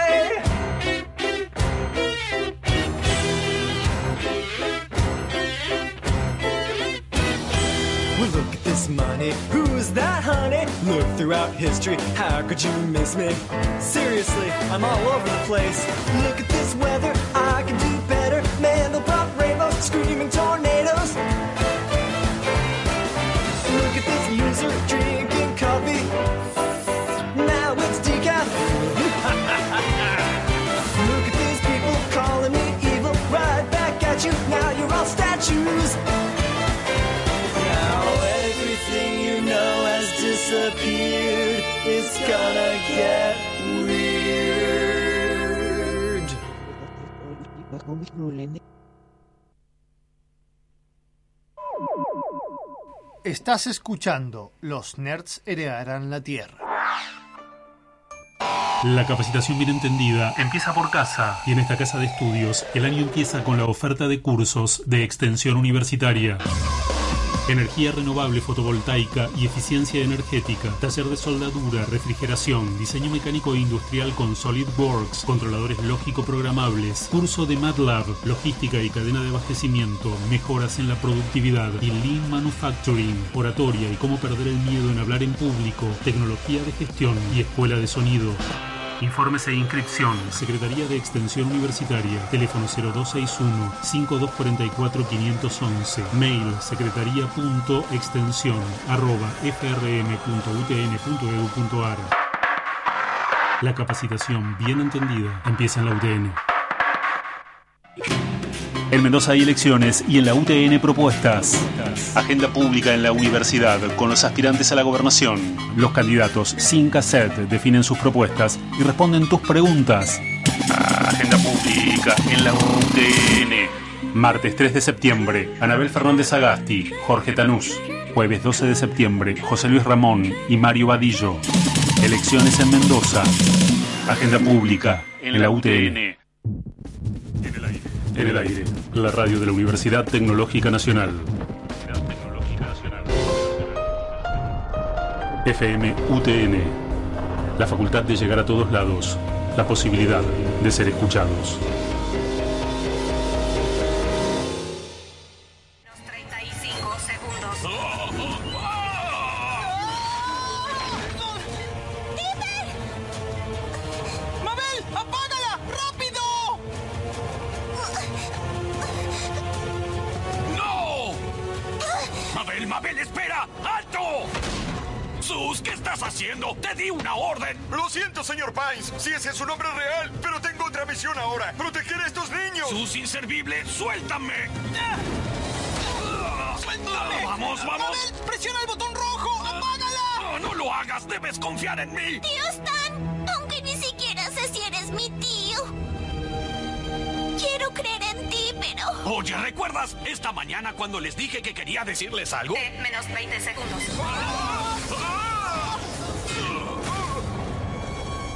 Money. Who's that, honey? Look throughout history. How could you miss me? Seriously, I'm all over the place. Look at this weather. I can do better. Man, they'll pop screaming tornadoes. Estás escuchando Los Nerds heredarán la Tierra. La capacitación bien entendida empieza por casa y en esta casa de estudios el año empieza con la oferta de cursos de extensión universitaria. Energía renovable fotovoltaica y eficiencia energética, taller de soldadura, refrigeración, diseño mecánico e industrial con SolidWorks, controladores lógico programables, curso de MATLAB, logística y cadena de abastecimiento, mejoras en la productividad y Lean Manufacturing, oratoria y cómo perder el miedo en hablar en público, tecnología de gestión y escuela de sonido. Informes e inscripción. Secretaría de Extensión Universitaria. Teléfono 0261-5244-511. Mail secretaría.extensión arroba frm.utn.edu.ar. La capacitación bien entendida empieza en la UTN. En Mendoza hay elecciones y en la UTN propuestas. Agenda pública en la universidad con los aspirantes a la gobernación. Los candidatos sin cassette definen sus propuestas y responden tus preguntas. Agenda pública en la UTN. Martes 3 de septiembre, Anabel Fernández Agasti, Jorge Tanús. Jueves 12 de septiembre, José Luis Ramón y Mario Vadillo. Elecciones en Mendoza. Agenda pública en la UTN. En el aire, la radio de la Universidad Tecnológica Nacional. FM UTN. La facultad de llegar a todos lados. La posibilidad de ser escuchados. ¿Recuerdas esta mañana cuando les dije que quería decirles algo? menos 20 segundos.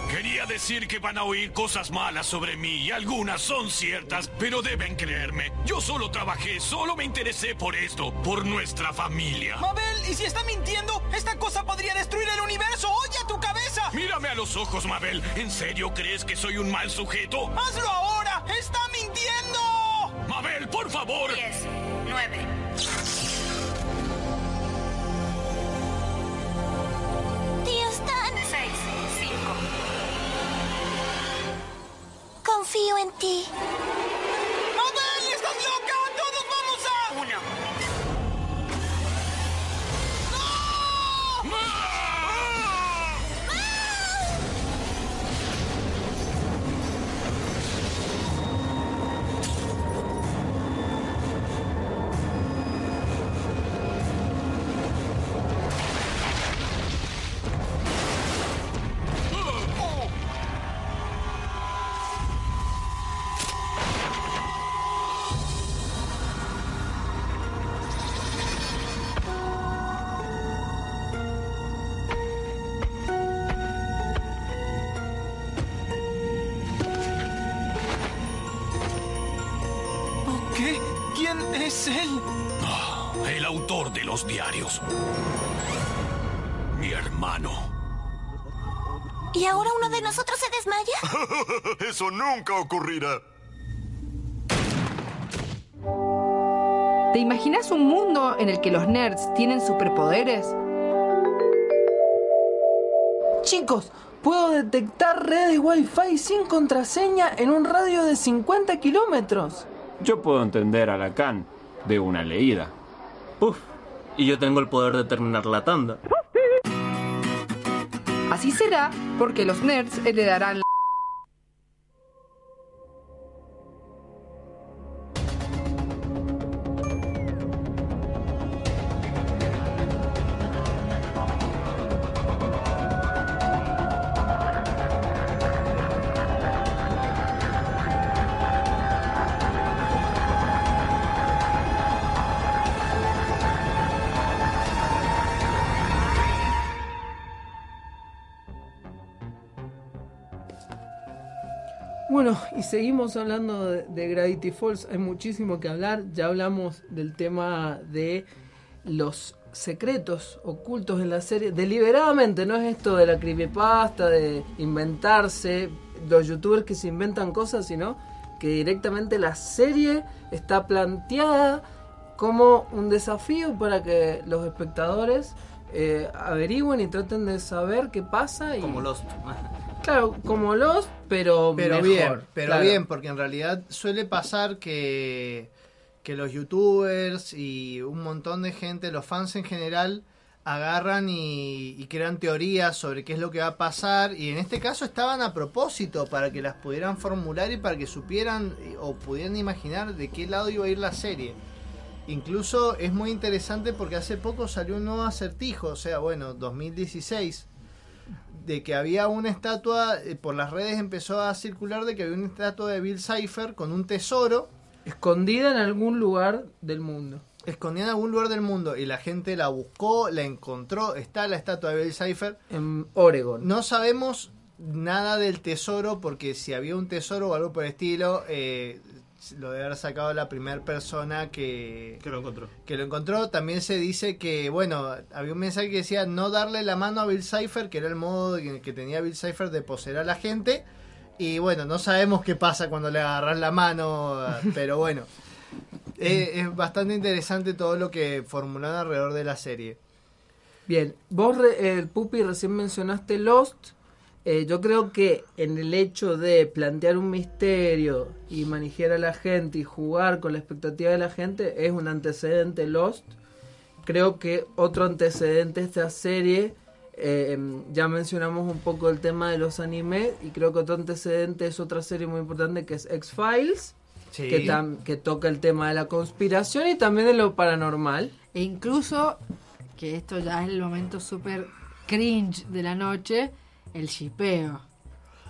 Quería decir que van a oír cosas malas sobre mí y algunas son ciertas, pero deben creerme. Yo solo trabajé, solo me interesé por esto, por nuestra familia. Mabel, ¿y si está mintiendo? Esta cosa podría destruir el universo. ¡Oye a tu cabeza! Mírame a los ojos, Mabel. ¿En serio crees que soy un mal sujeto? ¡Hazlo ahora! ¡Está mintiendo! Por favor. 10, 9, Tío Stan, 6, 5, confío en ti. ¡Mabel, estás loca! ¡Todos vamos a...! 1. Es él? Ah, El autor de los diarios. Mi hermano. ¿Y ahora uno de nosotros se desmaya? Eso nunca ocurrirá. ¿Te imaginas un mundo en el que los nerds tienen superpoderes? Chicos, puedo detectar redes Wi-Fi sin contraseña en un radio de 50 kilómetros. Yo puedo entender a Lacan de una leída. Uf, y yo tengo el poder de terminar la tanda. Así será porque los nerds heredarán la... seguimos hablando de, de Gravity Falls. Hay muchísimo que hablar. Ya hablamos del tema de los secretos ocultos en la serie. Deliberadamente, no es esto de la creepypasta, de inventarse, los youtubers que se inventan cosas, sino que directamente la serie está planteada como un desafío para que los espectadores eh, averigüen y traten de saber qué pasa. Y, Como Lost. Claro, como los, pero, Pero mejor, bien, pero claro. bien, porque en realidad suele pasar que, que los youtubers y un montón de gente, los fans en general, agarran y, y crean teorías sobre qué es lo que va a pasar y en este caso estaban a propósito para que las pudieran formular y para que supieran o pudieran imaginar de qué lado iba a ir la serie. Incluso es muy interesante porque hace poco salió un nuevo acertijo, o sea, bueno, 2016, de que había una estatua, eh, por las redes empezó a circular de que había una estatua de Bill Cipher con un tesoro Escondida en algún lugar del mundo. escondida en algún lugar del mundo y la gente la buscó, la encontró, está la estatua de Bill Cipher. En Oregon. No sabemos nada del tesoro porque si había un tesoro o algo por el estilo, eh, lo debe haber sacado la primera persona que, Que lo encontró. que lo encontró. También se dice que, bueno, había un mensaje que decía no darle la mano a Bill Cipher, que era el modo que, que tenía Bill Cipher de poseer a la gente. Y bueno, no sabemos qué pasa cuando le agarras la mano, pero bueno. Eh, es bastante interesante todo lo que formularon alrededor de la serie. Bien, vos, re- el Pupi, recién mencionaste Lost. Eh, yo creo que en el hecho de plantear un misterio y manejar a la gente y jugar con la expectativa de la gente es un antecedente Lost. Creo que otro antecedente de esta serie, eh, ya mencionamos un poco el tema de los animes y creo que otro antecedente es otra serie muy importante que es X-Files. Sí. Que, que toca el tema de la conspiración y también de lo paranormal. E incluso, que esto ya es el momento súper cringe de la noche, el shipeo.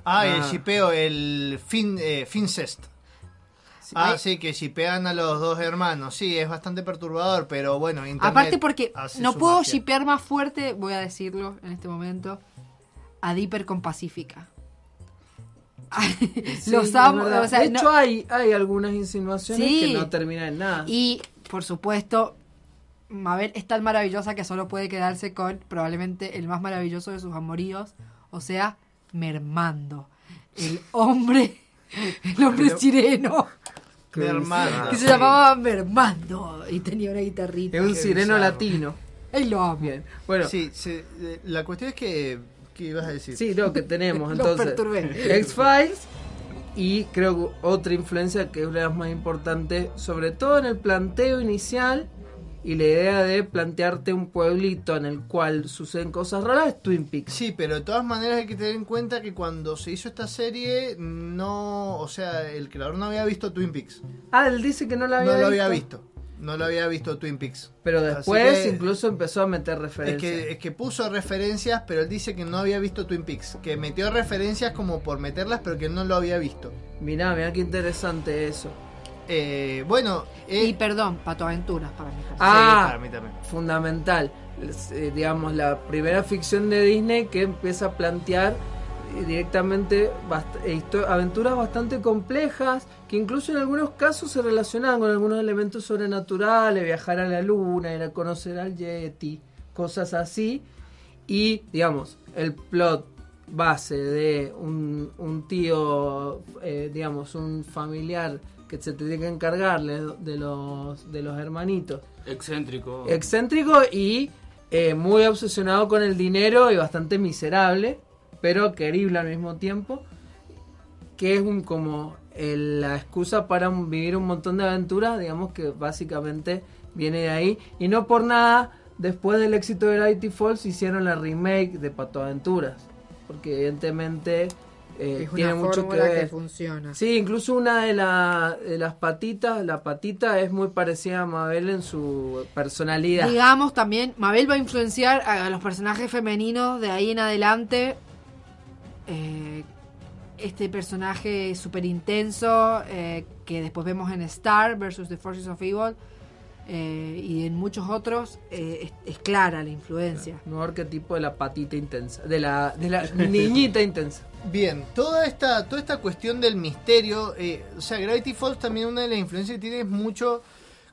Ah, el Ah. shipeo, el fin, eh, Fincest. Ah, Ay. sí, que shipean a los dos hermanos. Sí, es bastante perturbador, pero bueno, internet Aparte porque no puedo magia. shipear más fuerte, voy a decirlo en este momento, a Dipper con Pacífica. Sí, Los amo, o sea, de no- hecho, hay, hay algunas insinuaciones Sí. que no terminan en nada. Y, por supuesto, Mabel es tan maravillosa que solo puede quedarse con probablemente el más maravilloso de sus amoríos, o sea, Mermando. El hombre, el hombre Pero- sireno. Mermando, Que se sí. llamaba Mermando y tenía una guitarrita. Es un sireno bizarro. latino. Él lo amo. Bien. Bueno, Sí, se- eh, la cuestión es que... ¿Qué ibas a decir? Sí, no, que tenemos Los entonces. X-Files y creo que otra influencia que es una de las más importantes, sobre todo en el planteo inicial y la idea de plantearte un pueblito en el cual suceden cosas raras es Twin Peaks. Sí, pero de todas maneras hay que tener en cuenta que cuando se hizo esta serie, no... O sea, el creador no había visto Twin Peaks. Ah, él dice que no la No había lo visto. había visto. No lo había visto Twin Peaks. Pero después que- incluso empezó a meter Es referencias. que, es que puso referencias, pero él dice que no había visto Twin Peaks. Que metió referencias como por meterlas, pero que no lo había visto. Mirá, mirá qué interesante eso. Eh, bueno, eh, Y perdón, Pato Aventuras para mí. Ah, para mí también. fundamental. Es, eh, digamos, la primera ficción de Disney que empieza a plantear directamente bast- aventuras bastante complejas que incluso en algunos casos se relacionaban con algunos elementos sobrenaturales, viajar a la luna, ir a conocer al Yeti, cosas así. Y, digamos, el plot base de un, un tío, eh, digamos, un familiar que se tiene que encargarle de los, de los hermanitos Excéntrico. excéntrico y eh, muy obsesionado con el dinero y bastante miserable, pero querible al mismo tiempo, que es un como la excusa para un- vivir un montón de aventuras, digamos que básicamente viene de ahí y no por nada después del éxito de Gravity Falls hicieron la remake de Pato Aventuras, porque evidentemente eh, Es una tiene mucho que ver. funciona. Sí, incluso una de, la- de las patitas, la patita es muy parecida a Mabel en su personalidad. Digamos también, Mabel va a influenciar a los personajes femeninos de ahí en adelante. Eh, este personaje súper intenso eh, que después vemos en Star versus The Forces of Evil eh, y en muchos otros eh, es, es clara la influencia. Nuevo arquetipo de la patita intensa, de la, de la niñita intensa. Bien, toda esta, toda esta cuestión del misterio, eh, o sea, Gravity Falls también una de las influencias que tiene es mucho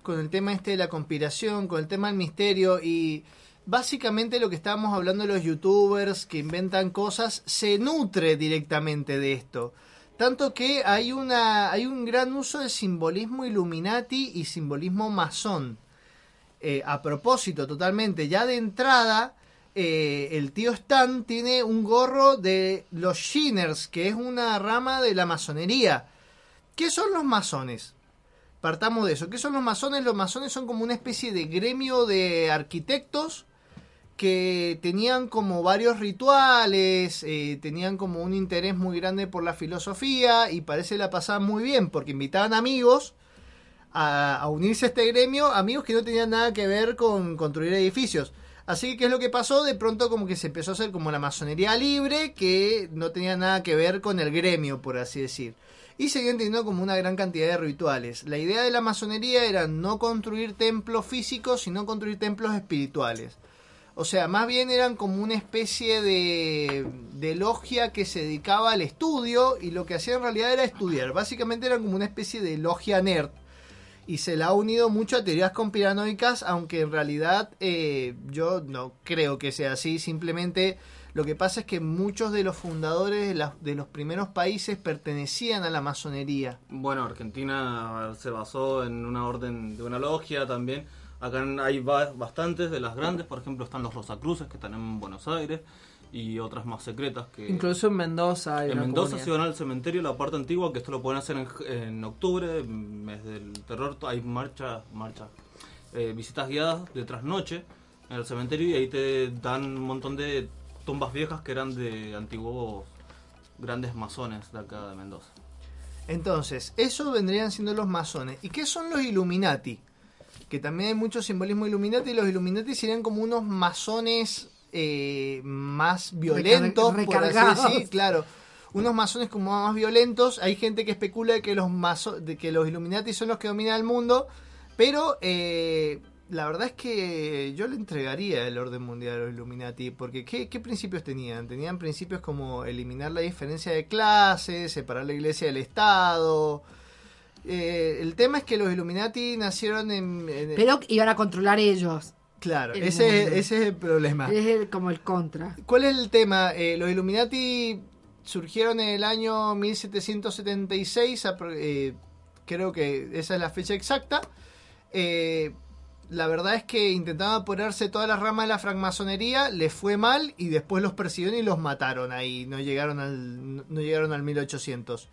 con el tema este de la conspiración, con el tema del misterio y básicamente lo que estábamos hablando de los youtubers que inventan cosas se nutre directamente de esto. Tanto que hay una hay un gran uso de simbolismo Illuminati y simbolismo masón. Eh, a propósito, totalmente, ya de entrada, eh, el tío Stan tiene un gorro de los Shinners, que es una rama de la masonería. ¿Qué son los masones? Partamos de eso. ¿Qué son los masones? Los masones son como una especie de gremio de arquitectos que tenían como varios rituales, eh, tenían como un interés muy grande por la filosofía y parece la pasaban muy bien porque invitaban amigos a, unirse a este gremio, amigos que no tenían nada que ver con construir edificios. Así que, ¿qué es lo que pasó? De pronto como que se empezó a hacer como la masonería libre, que no tenía nada que ver con el gremio, por así decir. Y seguían teniendo como una gran cantidad de rituales. La idea de la masonería era no construir templos físicos, sino construir templos espirituales. O sea, más bien eran como una especie de, de logia que se dedicaba al estudio y lo que hacía en realidad era estudiar. Básicamente eran como una especie de logia nerd. Y se la ha unido mucho a teorías conspiranoicas, aunque en realidad eh, yo no creo que sea así. Simplemente lo que pasa es que muchos de los fundadores de, de los primeros países pertenecían a la masonería. Bueno, Argentina se basó en una orden de una logia también. Acá hay ba- bastantes de las grandes, por ejemplo están los Rosacruces que están en Buenos Aires y otras más secretas que... Incluso en Mendoza hay en una Mendoza comunidad. se van al cementerio, la parte antigua, que esto lo pueden hacer en, en octubre, mes del terror, hay marchas, marchas, eh, visitas guiadas de trasnoche en el cementerio y ahí te dan un montón de tumbas viejas que eran de antiguos grandes masones de acá de Mendoza. Entonces, eso vendrían siendo los masones. ¿Y qué son los Illuminati? Que también hay mucho simbolismo Illuminati. y Los Illuminati serían como unos masones eh, más violentos, por así recargados. decir, claro. Unos masones como más violentos. Hay gente que especula de que los maso- de que los Illuminati son los que dominan el mundo, pero eh, la verdad es que yo le entregaría el orden mundial a los Illuminati, porque ¿qué, qué principios tenían? Tenían principios como eliminar la diferencia de clases, separar la iglesia del Estado. Eh, el tema es que los Illuminati nacieron en... en- Pero iban a controlar ellos. claro, el ese, ese es el problema. Es el- como el contra. ¿Cuál es el tema? Eh, los Illuminati surgieron en el año 1776, apro- eh, creo que esa es la fecha exacta. Eh, la verdad es que intentaban apoderarse de todas las ramas de la francmasonería, les fue mal y después los persiguieron y los mataron ahí, no llegaron al, no llegaron al 1800.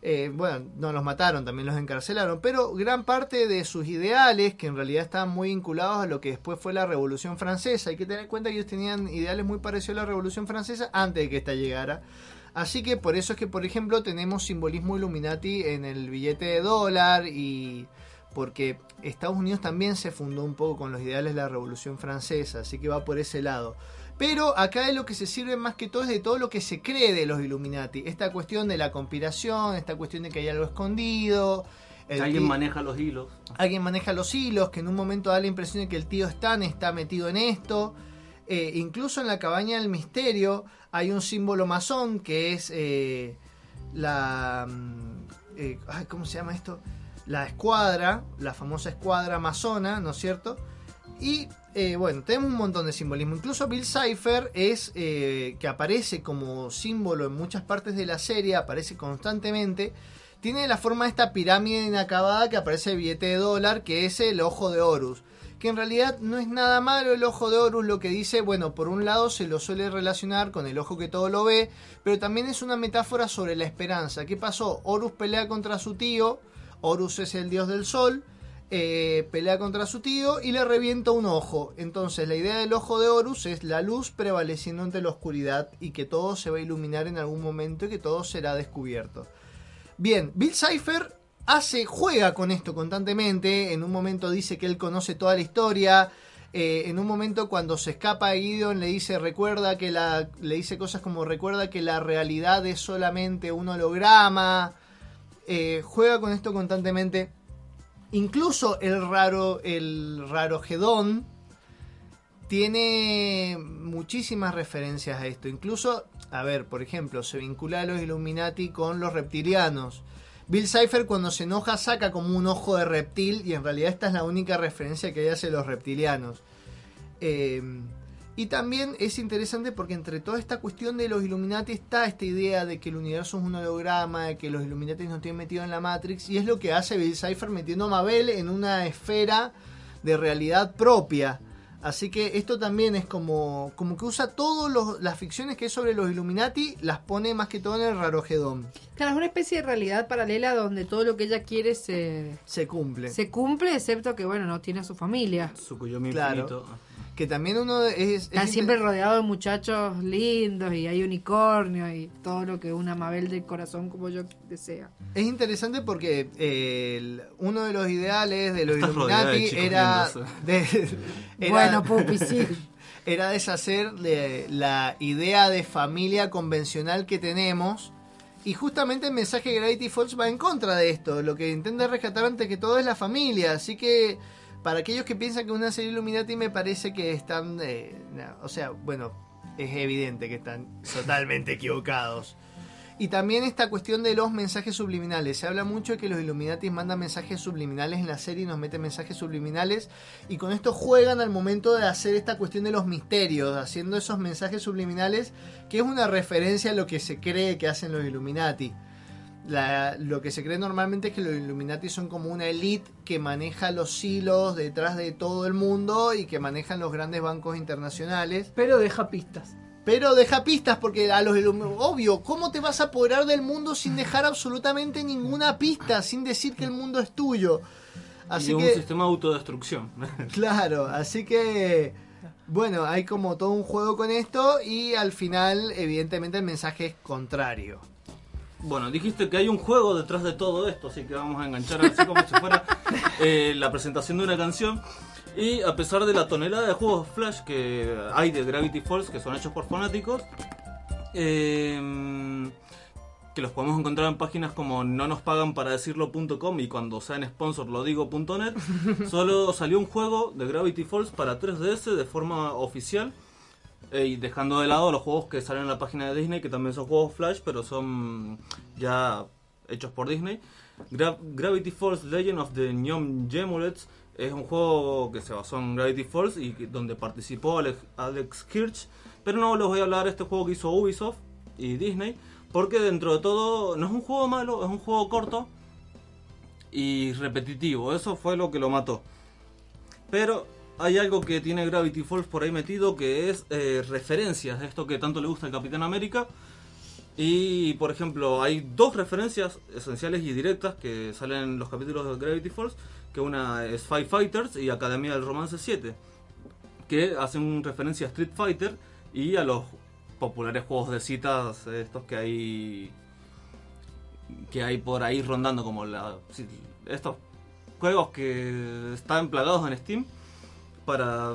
Eh, bueno, no los mataron, también los encarcelaron, pero gran parte de sus ideales, que en realidad estaban muy vinculados a lo que después fue la Revolución Francesa, hay que tener en cuenta que ellos tenían ideales muy parecidos a la Revolución Francesa antes de que esta llegara. Así que por eso es que, por ejemplo, tenemos simbolismo Illuminati en el billete de dólar y porque Estados Unidos también se fundó un poco con los ideales de la Revolución Francesa, así que va por ese lado. Pero acá de lo que se sirve más que todo es de todo lo que se cree de los Illuminati. Esta cuestión de la conspiración, esta cuestión de que hay algo escondido. el Alguien maneja los hilos. Alguien maneja los hilos, que en un momento da la impresión de que el tío Stan está metido en esto. Eh, incluso en la cabaña del misterio hay un símbolo masón que es eh, la... mm, eh, ay, ¿Cómo se llama esto? La escuadra, la famosa escuadra masona, ¿no es cierto? Y eh, bueno, tenemos un montón de simbolismo. Incluso Bill Cipher es eh, que aparece como símbolo en muchas partes de la serie, aparece constantemente. Tiene la forma de esta pirámide inacabada que aparece el billete de dólar, que es el ojo de Horus. Que en realidad no es nada malo el ojo de Horus, lo que dice, bueno, por un lado se lo suele relacionar con el ojo que todo lo ve, pero también es una metáfora sobre la esperanza. ¿Qué pasó? Horus pelea contra su tío, Horus es el dios del sol, eh, pelea contra su tío y le revienta un ojo. Entonces la idea del ojo de Horus es la luz prevaleciendo ante la oscuridad y que todo se va a iluminar en algún momento y que todo será descubierto. Bien, Bill Cipher hace, juega con esto constantemente. En un momento dice que él conoce toda la historia. Eh, en un momento cuando se escapa a Gideon le dice recuerda que la le dice cosas como recuerda que la realidad es solamente un holograma Eh, juega con esto constantemente incluso el raro el raro Gedón tiene muchísimas referencias a esto. Incluso, a ver, por ejemplo, se vincula a los Illuminati con los reptilianos. Bill Cipher cuando se enoja saca como un ojo de reptil y en realidad esta es la única referencia que hace los reptilianos. Eh, y también es interesante porque entre toda esta cuestión de los Illuminati está esta idea de que el universo es un holograma, de que los Illuminati nos tienen metido en la Matrix y es lo que hace Bill Cipher metiendo a Mabel en una esfera de realidad propia. Así que esto también es como, como que usa todas las ficciones que es sobre los Illuminati, las pone más que todo en el rarogedón. Claro, es una especie de realidad paralela donde todo lo que ella quiere se, Se cumple. se cumple, excepto que, bueno, no tiene a su familia. Tsukuyomi Claro. infinito. Que también uno es... Está es siempre rodeado de muchachos lindos y hay unicornios y todo lo que una Mabel del corazón como yo desea. Es interesante porque eh, el- uno de los ideales de los Estás rodeada de Illuminati chicos era, lindos. de- era- Bueno, Pupi, sí. era deshacer de la idea de familia convencional que tenemos. Y justamente el mensaje de Gravity Falls va en contra de esto. Lo que intenta rescatar antes que todo es la familia. Así que para aquellos que piensan que una serie Illuminati me parece que están... eh, no, o sea, bueno, es evidente que están totalmente equivocados. Y también esta cuestión de los mensajes subliminales. Se habla mucho de que los Illuminati mandan mensajes subliminales en la serie y nos meten mensajes subliminales. Y con esto juegan al momento de hacer esta cuestión de los misterios, haciendo esos mensajes subliminales, que es una referencia a lo que se cree que hacen los Illuminati. La- lo que se cree normalmente es que los Illuminati son como una elite que maneja los hilos detrás de todo el mundo y que manejan los grandes bancos internacionales. Pero deja pistas. Pero deja pistas porque a los obvio, ¿cómo te vas a apoderar del mundo sin dejar absolutamente ninguna pista, sin decir que el mundo es tuyo? Así y un que sistema de autodestrucción. claro, así que bueno, hay como todo un juego con esto y al final evidentemente el mensaje es contrario. Bueno, dijiste que hay un juego detrás de todo esto, así que vamos a enganchar así como si fuera eh, la presentación de una canción. Y a pesar de la tonelada de juegos Flash que hay de Gravity Falls, que son hechos por fanáticos, eh, que los podemos encontrar en páginas como no nos pagan para decirlo.com y cuando sean sponsor lo digo.net, solo salió un juego de Gravity Falls para 3DS de forma oficial. Eh, y dejando de lado los juegos que salen en la página de Disney, que también son juegos Flash, pero son ya hechos por Disney. Gra- Gravity Falls Legend of the Neon Gemulets es un juego que se basó en Gravity Falls y donde participó Alex, Alex Hirsch. Pero no les voy a hablar de este juego que hizo Ubisoft y Disney, porque dentro de todo no es un juego malo, es un juego corto y repetitivo. Eso fue lo que lo mató. Pero hay algo que tiene Gravity Falls por ahí metido que es eh, referencias de esto que tanto le gusta al Capitán América. Y por ejemplo, hay dos referencias esenciales y directas que salen en los capítulos de Gravity Falls, que una es Five Fighters y Academia del Romance 7, que hacen referencia a Street Fighter y a los populares juegos de citas eh, estos que hay que hay por ahí rondando como la estos juegos que están plagados en Steam para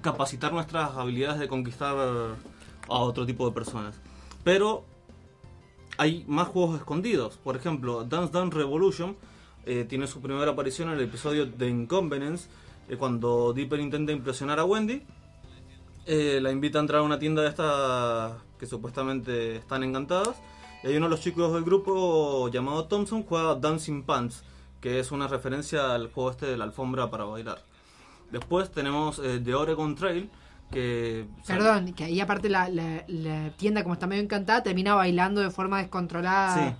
capacitar nuestras habilidades de conquistar a otro tipo de personas. Pero hay más juegos escondidos. Por ejemplo, Dance Dance Revolution eh, tiene su primera aparición en el episodio de Inconvenience, eh, cuando Dipper intenta impresionar a Wendy. Eh, la invita a entrar a una tienda de estas que supuestamente están encantadas. Y hay uno de los chicos del grupo llamado Thompson juega Dancing Pants, que es una referencia al juego este de la alfombra para bailar. Después tenemos eh, The Oregon Trail, que... Perdón, que ahí aparte la, la- la tienda, como está medio encantada, termina bailando de forma descontrolada. Sí.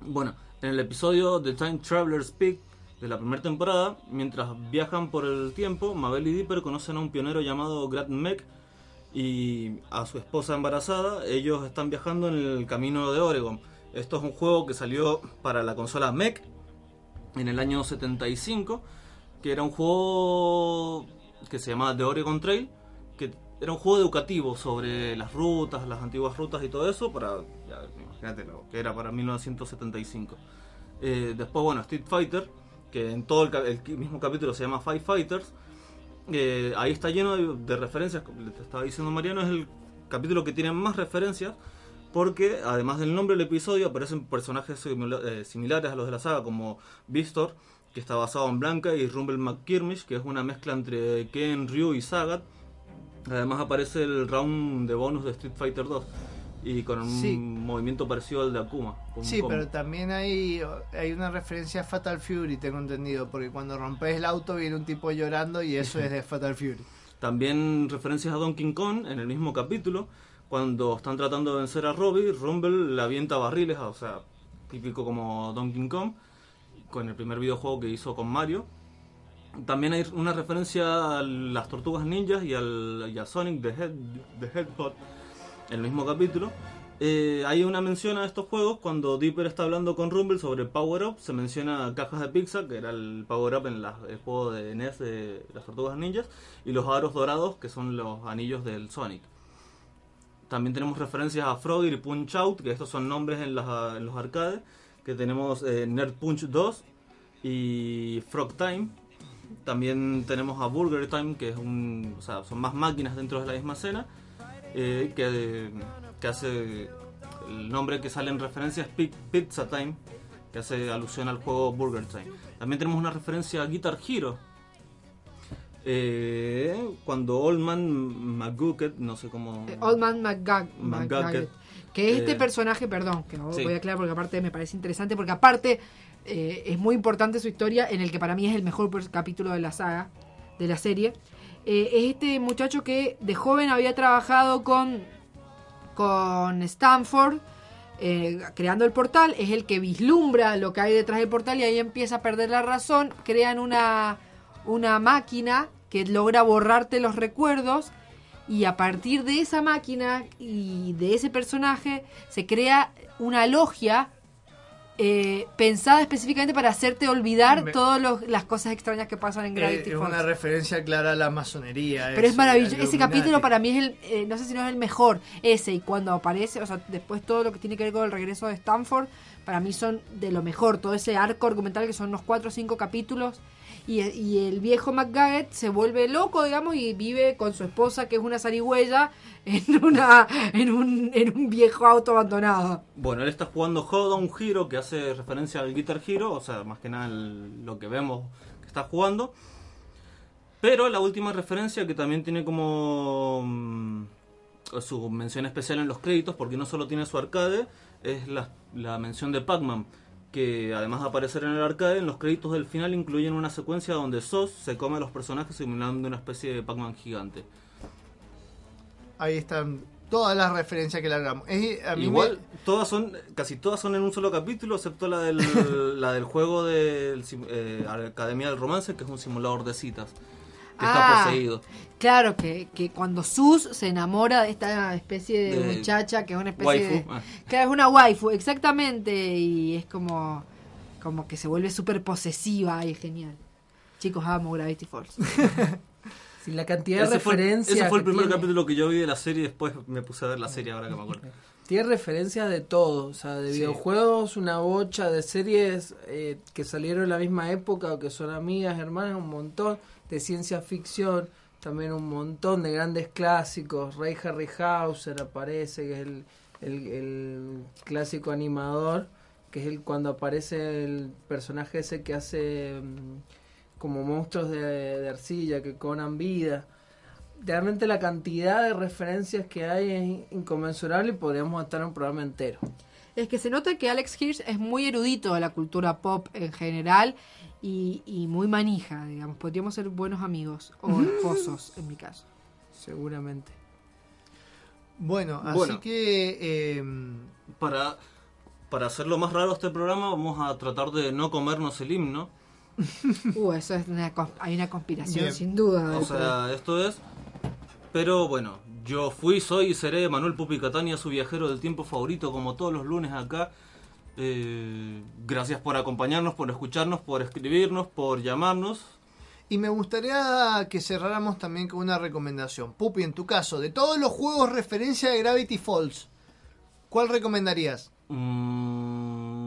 Bueno, en el episodio The Time Traveler's Peak de la primera temporada, mientras viajan por el tiempo, Mabel y Dipper conocen a un pionero llamado Grant Meck y a su esposa embarazada. Ellos están viajando en el camino de Oregon. Esto es un juego que salió para la consola Mech en el año 75, que era un juego que se llamaba The Oregon Trail, que era un juego educativo sobre las rutas, las antiguas rutas y todo eso, para, imagínate lo que era para 1975. Eh, después, bueno, Street Fighter, que en todo el, mismo capítulo se llama Five Fighters, eh, ahí está lleno de, referencias, como te estaba diciendo Mariano, es el capítulo que tiene más referencias, porque además del nombre del episodio aparecen personajes eh, similares a los de la saga, como Vistor, que está basado en Blanca, y Rumble McKirmish, que es una mezcla entre Ken, Ryu y Sagat. Además aparece el round de bonus de Street Fighter 2 y con un Sí. movimiento parecido al de Akuma. Sí, combo. pero también hay, hay una referencia a Fatal Fury, tengo entendido, porque cuando rompes el auto viene un tipo llorando y eso es de Fatal Fury. También referencias a Donkey Kong en el mismo capítulo. Cuando están tratando de vencer a Robbie, Rumble le avienta barriles, o sea, típico como Donkey Kong, con el primer videojuego que hizo con Mario. También hay una referencia a las tortugas ninjas y, al, a Sonic the, Head, Hedgehog en el mismo capítulo. Eh, hay una mención a estos juegos cuando Dipper está hablando con Rumble sobre Power Up. Se menciona cajas de pizza, que era el Power Up en el juego de NES de las tortugas ninjas, y los aros dorados, que son los anillos del Sonic. También tenemos referencias a Frogger y Punch Out, que estos son nombres en los arcades. Que tenemos eh, Nerd Punch 2 y Frog Time. También tenemos a Burger Time, que es un, o sea, son más máquinas dentro de la misma escena. eh, que, que hace el nombre que sale en referencia es Pi- Pizza Time, que hace alusión al juego Burger Time. También tenemos una referencia a Guitar Hero. Eh, cuando Old Man McGucket, no sé cómo. Eh, Old Man McGug- McGucket, McGucket. Que este eh, personaje, perdón, que sí. voy a aclarar porque aparte me parece interesante, porque aparte eh, es muy importante su historia, en el que para mí es el mejor capítulo de la saga, de la serie. Eh, es este muchacho que de joven había trabajado con, con Stanford, eh, creando el portal, es el que vislumbra lo que hay detrás del portal y ahí empieza a perder la razón, crean una, una máquina que logra borrarte los recuerdos y a partir de esa máquina y de ese personaje se crea una logia eh, pensada específicamente para hacerte olvidar Me- todas las cosas extrañas que pasan en Eh, Gravity es Falls. una referencia clara a la masonería. Pero es maravilloso. Ese capítulo para mí es el, eh, no sé si no es el mejor, ese, y cuando aparece, o sea, después todo lo que tiene que ver con el regreso de Stanford, para mí son de lo mejor. Todo ese arco argumental que son unos 4 o 5 capítulos. Y, y el viejo McGaggett se vuelve loco, digamos, y vive con su esposa, que es una zarigüeya, en, una, en, un, en un viejo auto abandonado. Bueno, él está jugando Hodown Hero, que hace referencia al Guitar Hero, o sea, más que nada lo que vemos que está jugando. Pero la última referencia que también tiene como mm, su mención especial en los créditos, porque no solo tiene su arcade, es la, la mención de Pac-Man, que además de aparecer en el arcade, en los créditos del final incluyen una secuencia donde SOS se come a los personajes simulando una especie de Pac-Man gigante. Ahí están todas las referencias que largamos. Es- a mí Igual, todas son, casi todas son en un solo capítulo, excepto la del, la del juego de Academia del Romance, que es un simulador de citas, que está Ah, poseído. Claro, que, que cuando Sus se enamora de esta especie de, De muchacha que es una especie waifu, de... ah. Que es una waifu, exactamente, y es como, como que se vuelve súper posesiva y es genial. Chicos, amo Gravity Falls. Si la cantidad de fue, referencias. ese fue el primer tiene- capítulo que yo vi de la serie y después me puse a ver la serie ahora que me acuerdo. Tiene referencias de todo, o sea, de Sí. videojuegos, una bocha de series eh, que salieron en la misma época o que son amigas, hermanas, un montón de ciencia ficción, también un montón de grandes clásicos. Ray Harryhauser aparece, que es el, el, clásico animador, que es el cuando aparece el personaje ese que hace mm, como monstruos de, arcilla que cobran vida realmente la cantidad de referencias que hay es inconmensurable y podríamos estar un programa entero. Es que se nota que Alex Hirsch es muy erudito de la cultura pop en general y, y muy manija, digamos. Podríamos ser buenos amigos o esposos, en mi caso. Seguramente. Bueno, así Bueno. que... eh, Para, para hacerlo más raro este programa, vamos a tratar de no comernos el himno. Uh, eso es una, hay una conspiración, Bien. sin duda. O sea, esto es. Pero bueno, yo fui, soy y seré Manuel Pupi Catania, su viajero del tiempo favorito, como todos los lunes acá. Eh, gracias por acompañarnos, por escucharnos, por escribirnos, por llamarnos. Y me gustaría que cerráramos también con una recomendación. Pupi, en tu caso, de todos los juegos referencia de Gravity Falls, ¿cuál recomendarías? Mm,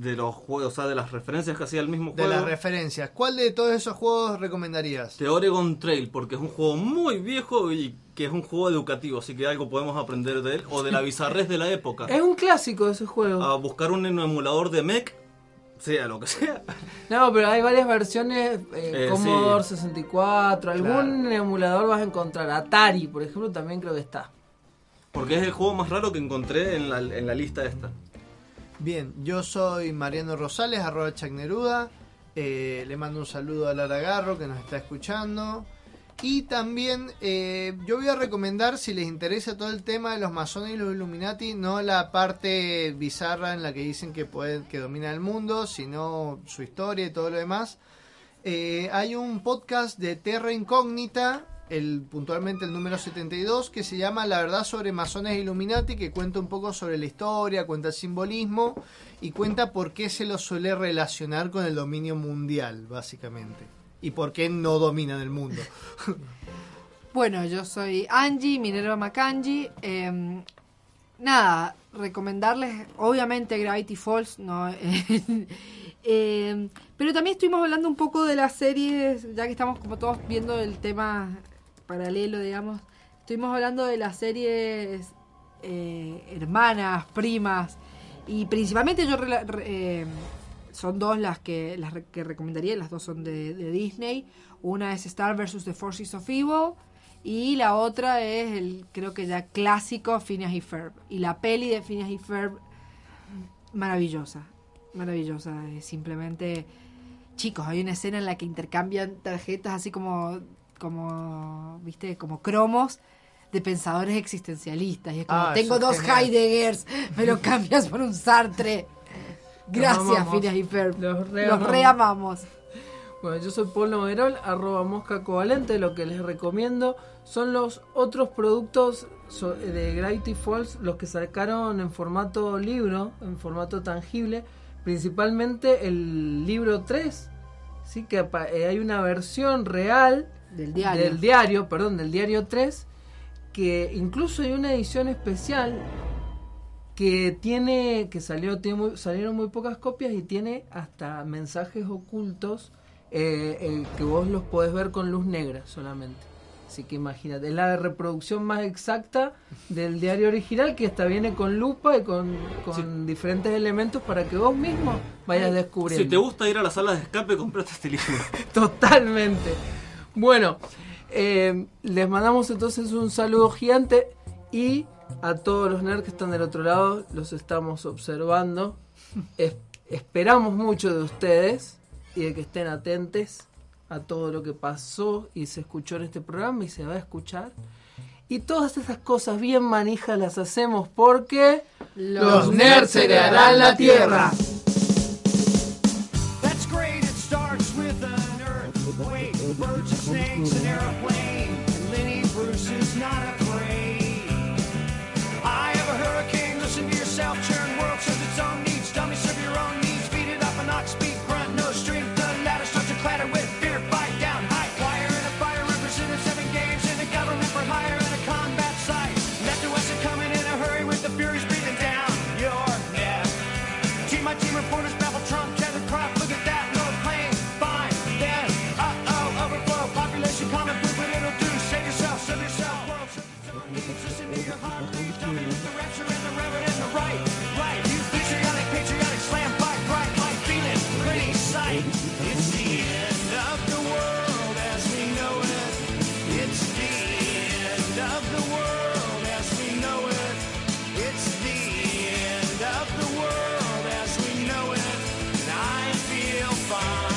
de los juegos, o sea, de las referencias que hacía el mismo De juego. las referencias, ¿cuál de todos esos juegos recomendarías? de Oregon Trail, porque es un juego muy viejo y que es un juego educativo, así que algo podemos aprender de él, o de la bizarrez de la época. Es un clásico ese juego. A buscar un emulador de mech, sea lo que sea. No, pero hay varias versiones, eh, Eh, Commodore sí. 64, algún emulador vas a encontrar. Atari, por ejemplo, también creo que está. Porque es el juego más raro que encontré en la, en la lista esta. Bien, yo soy Mariano Rosales, arroba Chacneruda. Eh, le mando un saludo a Lara Garro que nos está escuchando. Y también eh, yo voy a recomendar, si les interesa todo el tema de los masones y los Illuminati, no la parte bizarra en la que dicen que, que domina el mundo, sino su historia y todo lo demás. Eh, hay un podcast de Terra Incógnita, el, puntualmente el número 72, que se llama La verdad sobre masones e Illuminati, que cuenta un poco sobre la historia, cuenta el simbolismo y cuenta por qué se lo suele relacionar con el dominio mundial, básicamente. Y por qué no dominan el mundo. Bueno, yo soy Angie, Minerva Macangi. Eh, nada, recomendarles, obviamente, Gravity Falls, ¿no? Eh, pero también estuvimos hablando un poco de las series, ya que estamos como todos viendo el tema paralelo, digamos. Estuvimos hablando de las series eh, hermanas, primas, y principalmente yo eh, son dos las que las que recomendaría, las dos son de, de Disney. Una es Star vs. The Forces of Evil y la otra es el creo que ya clásico Phineas y Ferb. Y la peli de Phineas y Ferb maravillosa, maravillosa, es simplemente chicos, hay una escena en la que intercambian tarjetas así como como viste, como cromos de pensadores existencialistas y es como Ah, tengo dos genial. Heideggers, me lo cambias por un Sartre. Gracias. Phineas y Ferb. Los reamamos. Bueno, yo soy Paul Noguerol, arroba mosca covalente. Lo que les recomiendo son los otros productos de Gravity Falls, los que sacaron en formato libro, en formato tangible, principalmente el libro 3. Sí, que eh, hay una versión real Del diario. del diario, perdón, del diario 3, que incluso hay una edición especial que tiene, que salió, tiene muy- salieron muy pocas copias y tiene hasta mensajes ocultos eh, eh, que vos los podés ver con luz negra solamente. Así que imagínate, es la reproducción más exacta del diario original que hasta viene con lupa y con, con diferentes elementos para que vos mismo vayas descubriendo. Si te gusta ir a la sala de escape, comprate este libro. Totalmente. Bueno, eh, les mandamos entonces un saludo gigante y a todos los nerds que están del otro lado los estamos observando. Es- esperamos mucho de ustedes y de que estén atentos a todo lo que pasó y se escuchó en este programa y se va a escuchar. Y todas esas cosas bien manijas las hacemos porque Los nerds heredarán la tierra. Not afraid. It's the end of the world as we know it. It's the end of the world as we know it. It's the end of the world as we know it. And I feel fine.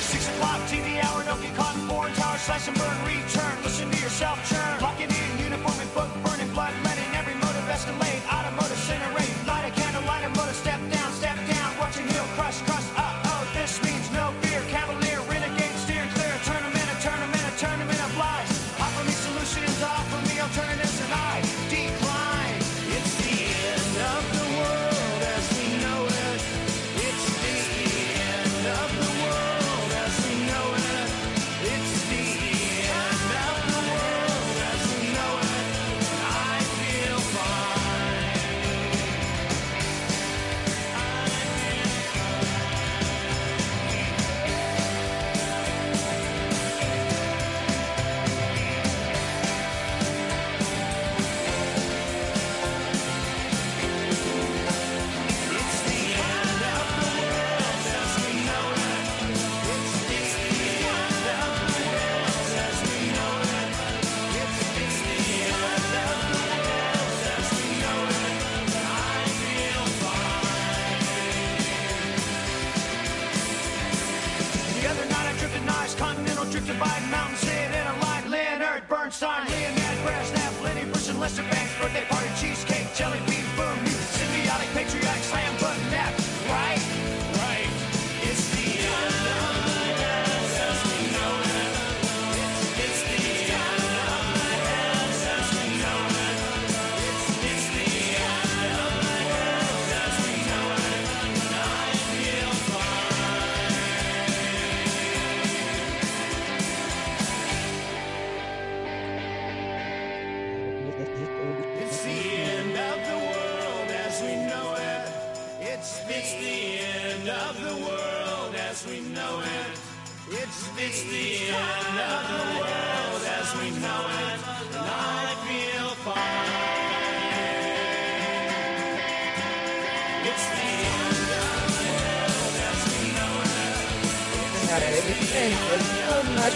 Six o'clock TV hour, get caught in foreign slash and burn, return. Listen to yourself churn.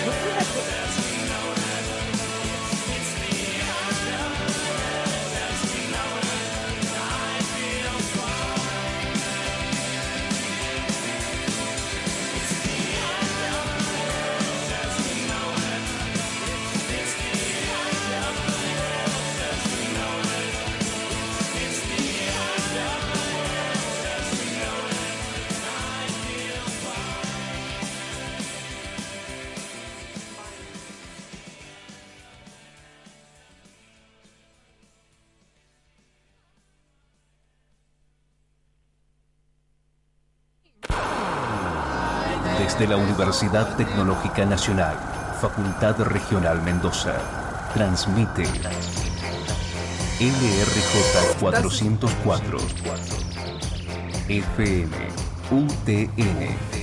Let's. Universidad Tecnológica Nacional, Facultad Regional Mendoza. Transmite LRJ 404 FM UTN